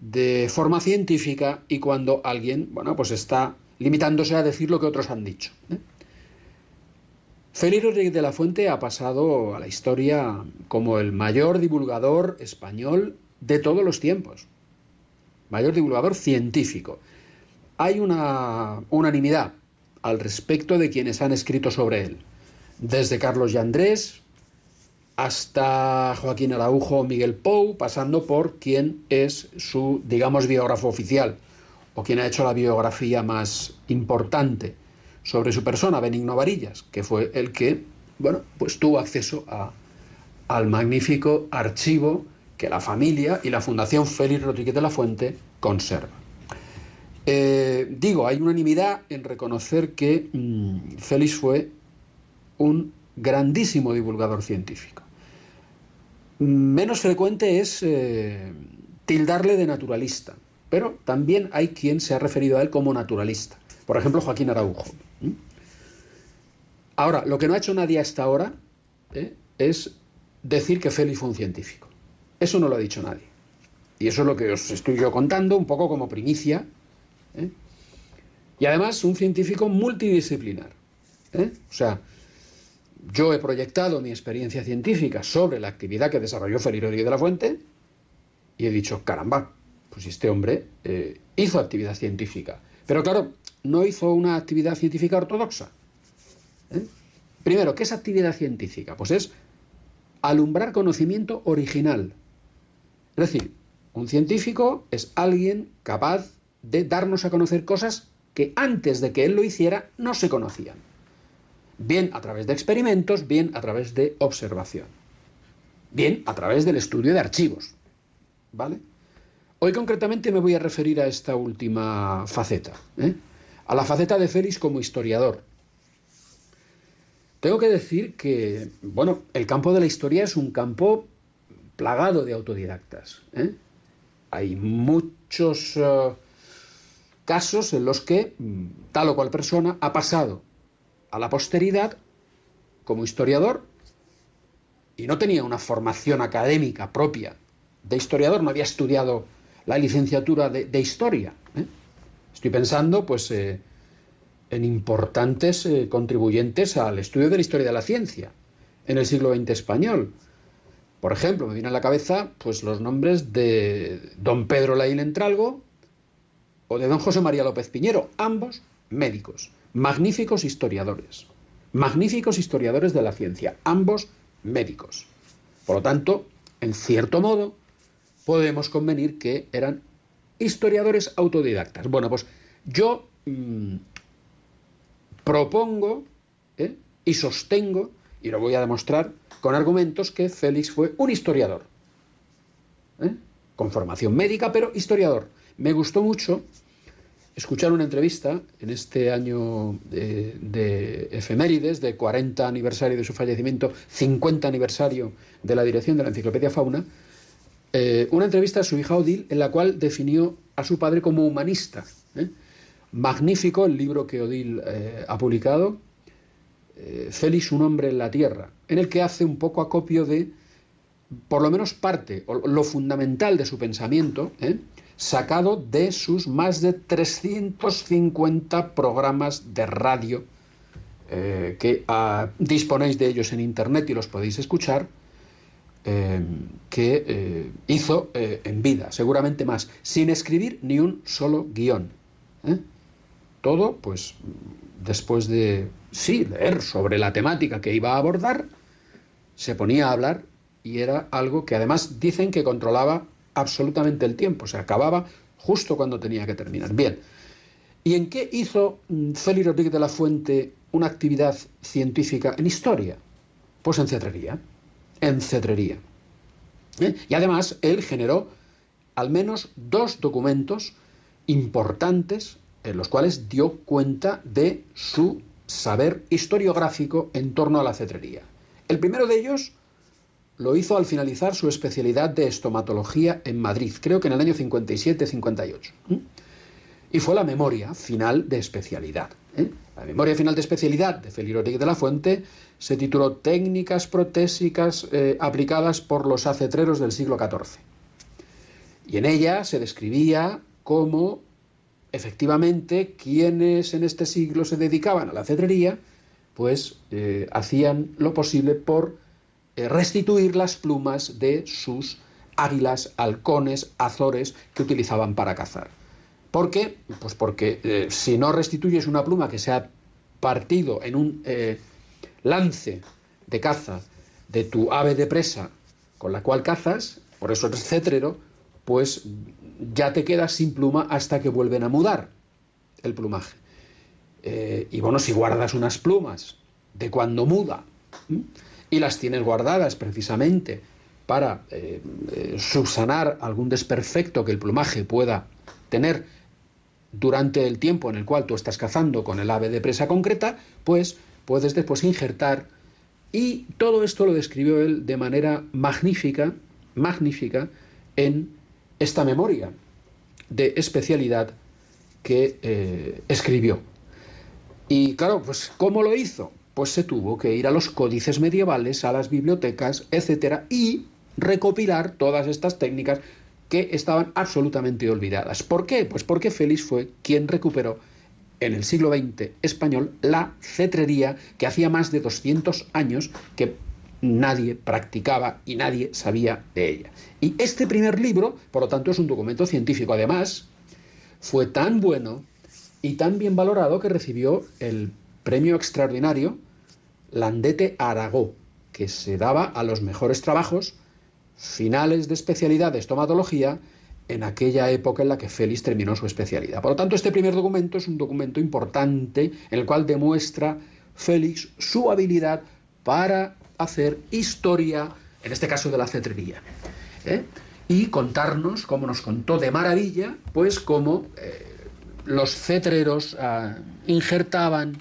S13: de forma científica y cuando alguien, bueno, pues está limitándose a decir lo que otros han dicho. ¿eh? Félix Rodríguez de la Fuente ha pasado a la historia como el mayor divulgador español de todos los tiempos, mayor divulgador científico. Hay una unanimidad al respecto de quienes han escrito sobre él, desde Carlos Yandrés, hasta Joaquín Araujo Miguel Pou, pasando por quien es su, digamos, biógrafo oficial, o quien ha hecho la biografía más importante sobre su persona, Benigno Varillas, que fue el que, bueno, pues tuvo acceso al magnífico archivo que la familia y la Fundación Félix Rodríguez de la Fuente conservan. Eh, digo, hay unanimidad en reconocer que mmm, Félix fue un grandísimo divulgador científico. Menos frecuente es eh, tildarle de naturalista, pero también hay quien se ha referido a él como naturalista. Por ejemplo, Joaquín Araujo. Ahora, lo que no ha hecho nadie hasta ahora ¿eh? es decir que Félix fue un científico. Eso no lo ha dicho nadie. Y eso es lo que os estoy yo contando, un poco como primicia. Y además un científico multidisciplinar. ¿eh? O sea, yo he proyectado mi experiencia científica sobre la actividad que desarrolló Rodríguez de la Fuente y he dicho, caramba, pues este hombre eh, hizo actividad científica. Pero claro, no hizo una actividad científica ortodoxa. ¿eh? Primero, ¿qué es actividad científica? Pues es alumbrar conocimiento original. Es decir, un científico es alguien capaz de darnos a conocer cosas que antes de que él lo hiciera no se conocían. Bien a través de experimentos, bien a través de observación. Bien a través del estudio de archivos. ¿Vale? Hoy concretamente me voy a referir a esta última faceta, ¿eh? a la faceta de Félix como historiador. Tengo que decir que, bueno, el campo de la historia es un campo plagado de autodidactas. ¿eh? Hay muchos uh, casos en los que mm, tal o cual persona ha pasado a la posteridad como historiador y no tenía una formación académica propia de historiador, no había estudiado la licenciatura de, historia. ¿eh? Estoy pensando, pues, eh, en importantes eh, contribuyentes al estudio de la historia de la ciencia en el siglo XX español. Por ejemplo, me viene a la cabeza, pues, los nombres de don Pedro Laín Entralgo de don José María López Piñero, ambos médicos, magníficos historiadores, magníficos historiadores de la ciencia, ambos médicos. Por lo tanto, en cierto modo, podemos convenir que eran historiadores autodidactas. Bueno, pues yo mmm, propongo ¿eh? y sostengo, y lo voy a demostrar con argumentos, que Félix fue un historiador. ¿eh? Con formación médica, pero historiador. Me gustó mucho escuchar una entrevista en este año de, de, efemérides, de 40 aniversario de su fallecimiento, 50 aniversario de la dirección de la Enciclopedia Fauna, eh, una entrevista a su hija Odil en la cual definió a su padre como humanista. ¿eh? Magnífico el libro que Odil eh, ha publicado, Félix, un hombre en la tierra, en el que hace un poco acopio de, por lo menos parte, o lo fundamental de su pensamiento, sacado de sus más de 350 programas de radio, que uh, disponéis de ellos en Internet y los podéis escuchar, eh, que eh, hizo eh, en vida, seguramente más, sin escribir ni un solo guion. ¿eh? Todo, pues, después de, sí, leer sobre la temática que iba a abordar, se ponía a hablar y era algo que además dicen que controlaba absolutamente el tiempo, se acababa justo cuando tenía que terminar. Bien, ¿y en qué hizo mm, Félix Rodríguez de la Fuente una actividad científica en historia? Pues en cetrería en cetrería. ¿Eh? Y además él generó al menos dos documentos importantes en los cuales dio cuenta de su saber historiográfico en torno a la cetrería. El primero de ellos lo hizo al finalizar su especialidad de estomatología en Madrid, creo que en el año 57-58. ¿eh? Y fue la memoria final de especialidad. ¿eh? La memoria final de especialidad de Félix de la Fuente se tituló Técnicas protésicas eh, aplicadas por los acetreros del siglo XIV. Y en ella se describía cómo efectivamente quienes en este siglo se dedicaban a la cetrería, pues eh, hacían lo posible por restituir las plumas de sus águilas, halcones, azores que utilizaban para cazar. ¿Por qué? Pues porque eh, si no restituyes una pluma que se ha partido en un eh, lance de caza de tu ave de presa con la cual cazas, por eso eres cetrero, pues ya te quedas sin pluma hasta que vuelven a mudar el plumaje. Eh, y bueno, si guardas unas plumas de cuando muda. Y las tienes guardadas precisamente para eh, eh, subsanar algún desperfecto que el plumaje pueda tener durante el tiempo en el cual tú estás cazando con el ave de presa concreta, pues puedes después injertar. Y todo esto lo describió él de manera magnífica, magnífica, en esta memoria de especialidad que eh, escribió. Y claro, pues ¿cómo lo hizo? Pues se tuvo que ir a los códices medievales, a las bibliotecas, etcétera, y recopilar todas estas técnicas que estaban absolutamente olvidadas. ¿Por qué? Pues porque Félix fue quien recuperó en el siglo XX español la cetrería que hacía más de 200 años que nadie practicaba y nadie sabía de ella. Y este primer libro, por lo tanto, es un documento científico. Además, fue tan bueno y tan bien valorado que recibió el premio extraordinario Landete Aragó, que se daba a los mejores trabajos finales de especialidad de estomatología en aquella época en la que Félix terminó su especialidad. Por lo tanto, este primer documento es un documento importante en el cual demuestra Félix su habilidad para hacer historia, en este caso de la cetrería. ¿eh? Y contarnos, como nos contó de maravilla, pues cómo eh, los cetreros ah, injertaban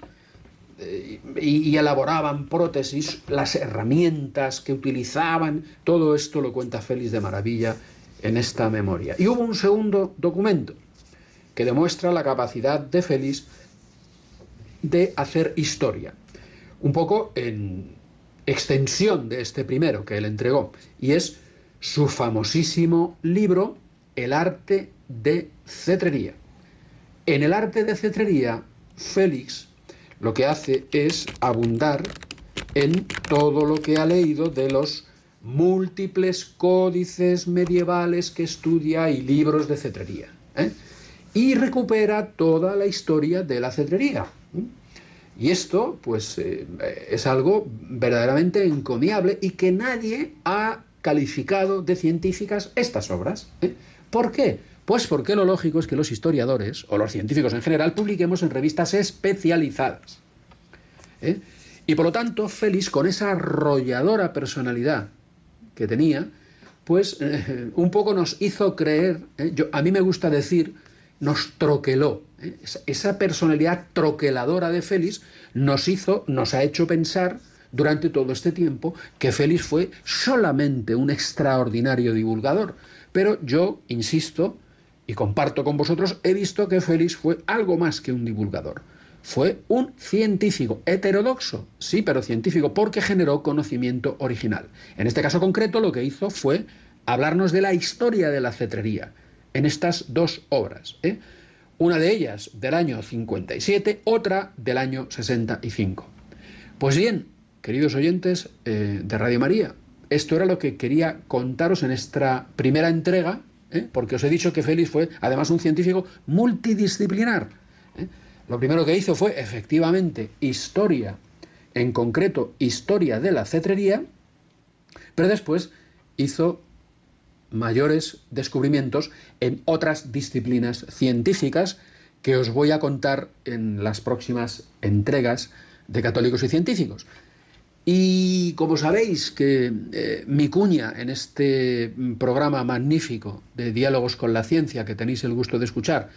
S13: y, elaboraban prótesis, las herramientas que utilizaban, todo esto lo cuenta Félix de maravilla en esta memoria. Y hubo un segundo documento que demuestra la capacidad de Félix de hacer historia, un poco en extensión de este primero que él entregó, y es su famosísimo libro El arte de cetrería. En el arte de cetrería, Félix lo que hace es abundar en todo lo que ha leído de los múltiples códices medievales que estudia y libros de cetrería. ¿eh? Y recupera toda la historia de la cetrería. ¿eh? Y esto, pues, eh, es algo verdaderamente encomiable y que nadie ha calificado de científicas estas obras. ¿Por qué? Pues porque lo lógico es que los historiadores, o los científicos en general, publiquemos en revistas especializadas. ¿eh? Y por lo tanto, Félix, con esa arrolladora personalidad que tenía, pues eh, un poco nos hizo creer, ¿eh? Yo, a mí me gusta decir, nos troqueló. Esa personalidad troqueladora de Félix nos hizo, nos ha hecho pensar durante todo este tiempo que Félix fue solamente un extraordinario divulgador. Pero yo, insisto, y comparto con vosotros, he visto que Félix fue algo más que un divulgador. Fue un científico heterodoxo, sí, pero científico, porque generó conocimiento original. En este caso concreto, lo que hizo fue hablarnos de la historia de la cetrería en estas dos obras. ¿eh? Una de ellas del año 57, otra del año 65. Pues bien, queridos oyentes eh, de Radio María, esto era lo que quería contaros en esta primera entrega ¿eh? porque os he dicho que Félix fue además un científico multidisciplinar. ¿eh? Lo primero que hizo fue efectivamente historia, en concreto historia de la cetrería, pero después hizo mayores descubrimientos en otras disciplinas científicas que os voy a contar en las próximas entregas de Católicos y Científicos. Y como sabéis que eh, mi cuña en este programa magnífico de diálogos con la ciencia que tenéis el gusto de escuchar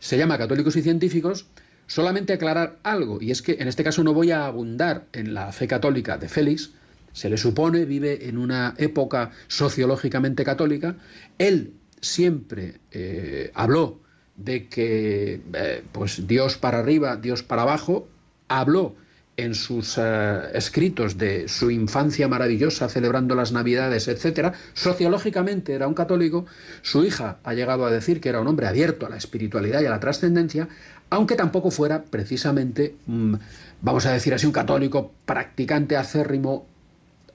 S13: se llama Católicos y Científicos, solamente aclarar algo, y es que en este caso no voy a abundar en la fe católica de Félix, se le supone vive en una época sociológicamente católica, él siempre eh, habló de que eh, pues Dios para arriba, Dios para abajo, habló en sus eh, escritos de su infancia maravillosa celebrando las Navidades, etcétera, sociológicamente era un católico, su hija ha llegado a decir que era un hombre abierto a la espiritualidad y a la trascendencia, aunque tampoco fuera precisamente, mm, vamos a decir así, un católico practicante acérrimo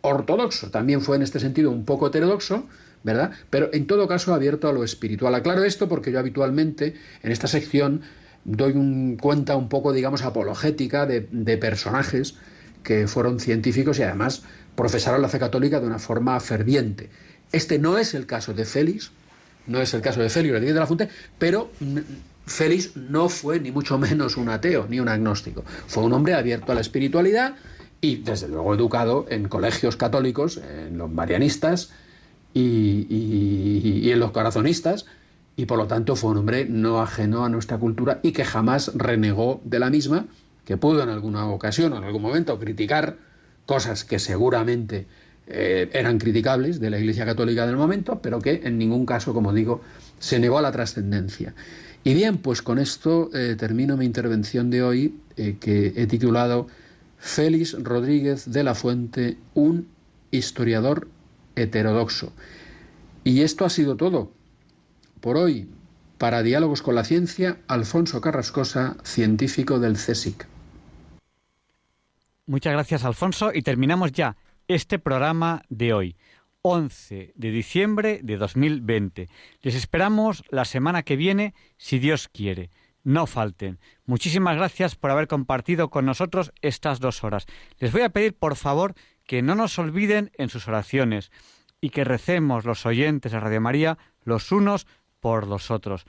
S13: ortodoxo, también fue en este sentido un poco heterodoxo, ¿verdad? Pero en todo caso abierto a lo espiritual. Aclaro esto porque yo habitualmente en esta sección doy un, cuenta un poco, digamos, apologética de, personajes que fueron científicos y además profesaron la fe católica de una forma ferviente. Este no es el caso de Félix, no es el caso de Félix de la Fuente, pero Félix no fue ni mucho menos un ateo ni un agnóstico. Fue un hombre abierto a la espiritualidad y desde luego educado en colegios católicos, en los marianistas y en los corazonistas, y por lo tanto fue un hombre no ajeno a nuestra cultura y que jamás renegó de la misma, que pudo en alguna ocasión o en algún momento criticar cosas que seguramente eh, eran criticables de la Iglesia Católica del momento, pero que en ningún caso, como digo, se negó a la trascendencia. Y bien, pues con esto eh, termino mi intervención de hoy, eh, que he titulado Félix Rodríguez de la Fuente, un historiador heterodoxo. Y esto ha sido todo por hoy. Para Diálogos con la Ciencia, Alfonso Carrascosa, científico del CSIC.
S1: Muchas gracias, Alfonso. Y terminamos ya este programa de hoy, 11 de diciembre de 2020. Les esperamos la semana que viene, si Dios quiere. No falten. Muchísimas gracias por haber compartido con nosotros estas dos horas. Les voy a pedir, por favor, que no nos olviden en sus oraciones y que recemos los oyentes de Radio María los unos por los otros.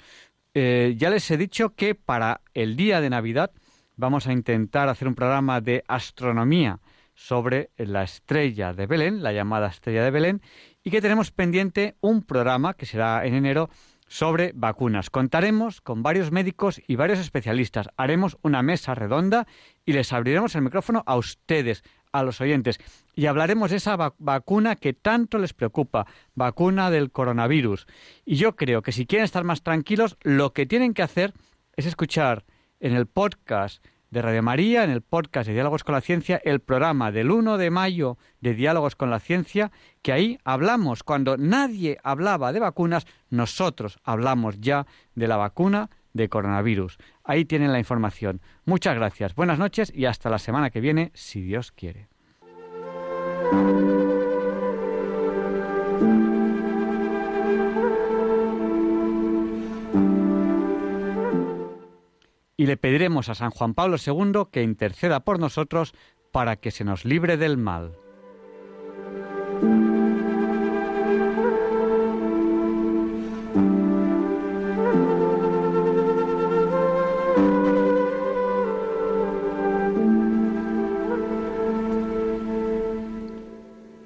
S1: Eh, ya les he dicho que para el día de Navidad vamos a intentar hacer un programa de astronomía sobre la estrella de Belén, la llamada estrella de Belén, y que tenemos pendiente un programa que será en enero sobre vacunas. Contaremos con varios médicos y varios especialistas. Haremos una mesa redonda y les abriremos el micrófono a ustedes, a los oyentes, y hablaremos de esa vacuna que tanto les preocupa, vacuna del coronavirus. Y yo creo que si quieren estar más tranquilos, lo que tienen que hacer es escuchar en el podcast de Radio María, en el podcast de Diálogos con la Ciencia, el programa del 1 de mayo de Diálogos con la Ciencia, que ahí hablamos, cuando nadie hablaba de vacunas, nosotros hablamos ya de la vacuna de coronavirus. Ahí tienen la información. Muchas gracias, buenas noches y hasta la semana que viene, si Dios quiere. y le pediremos a San Juan Pablo II que interceda por nosotros para que se nos libre del mal.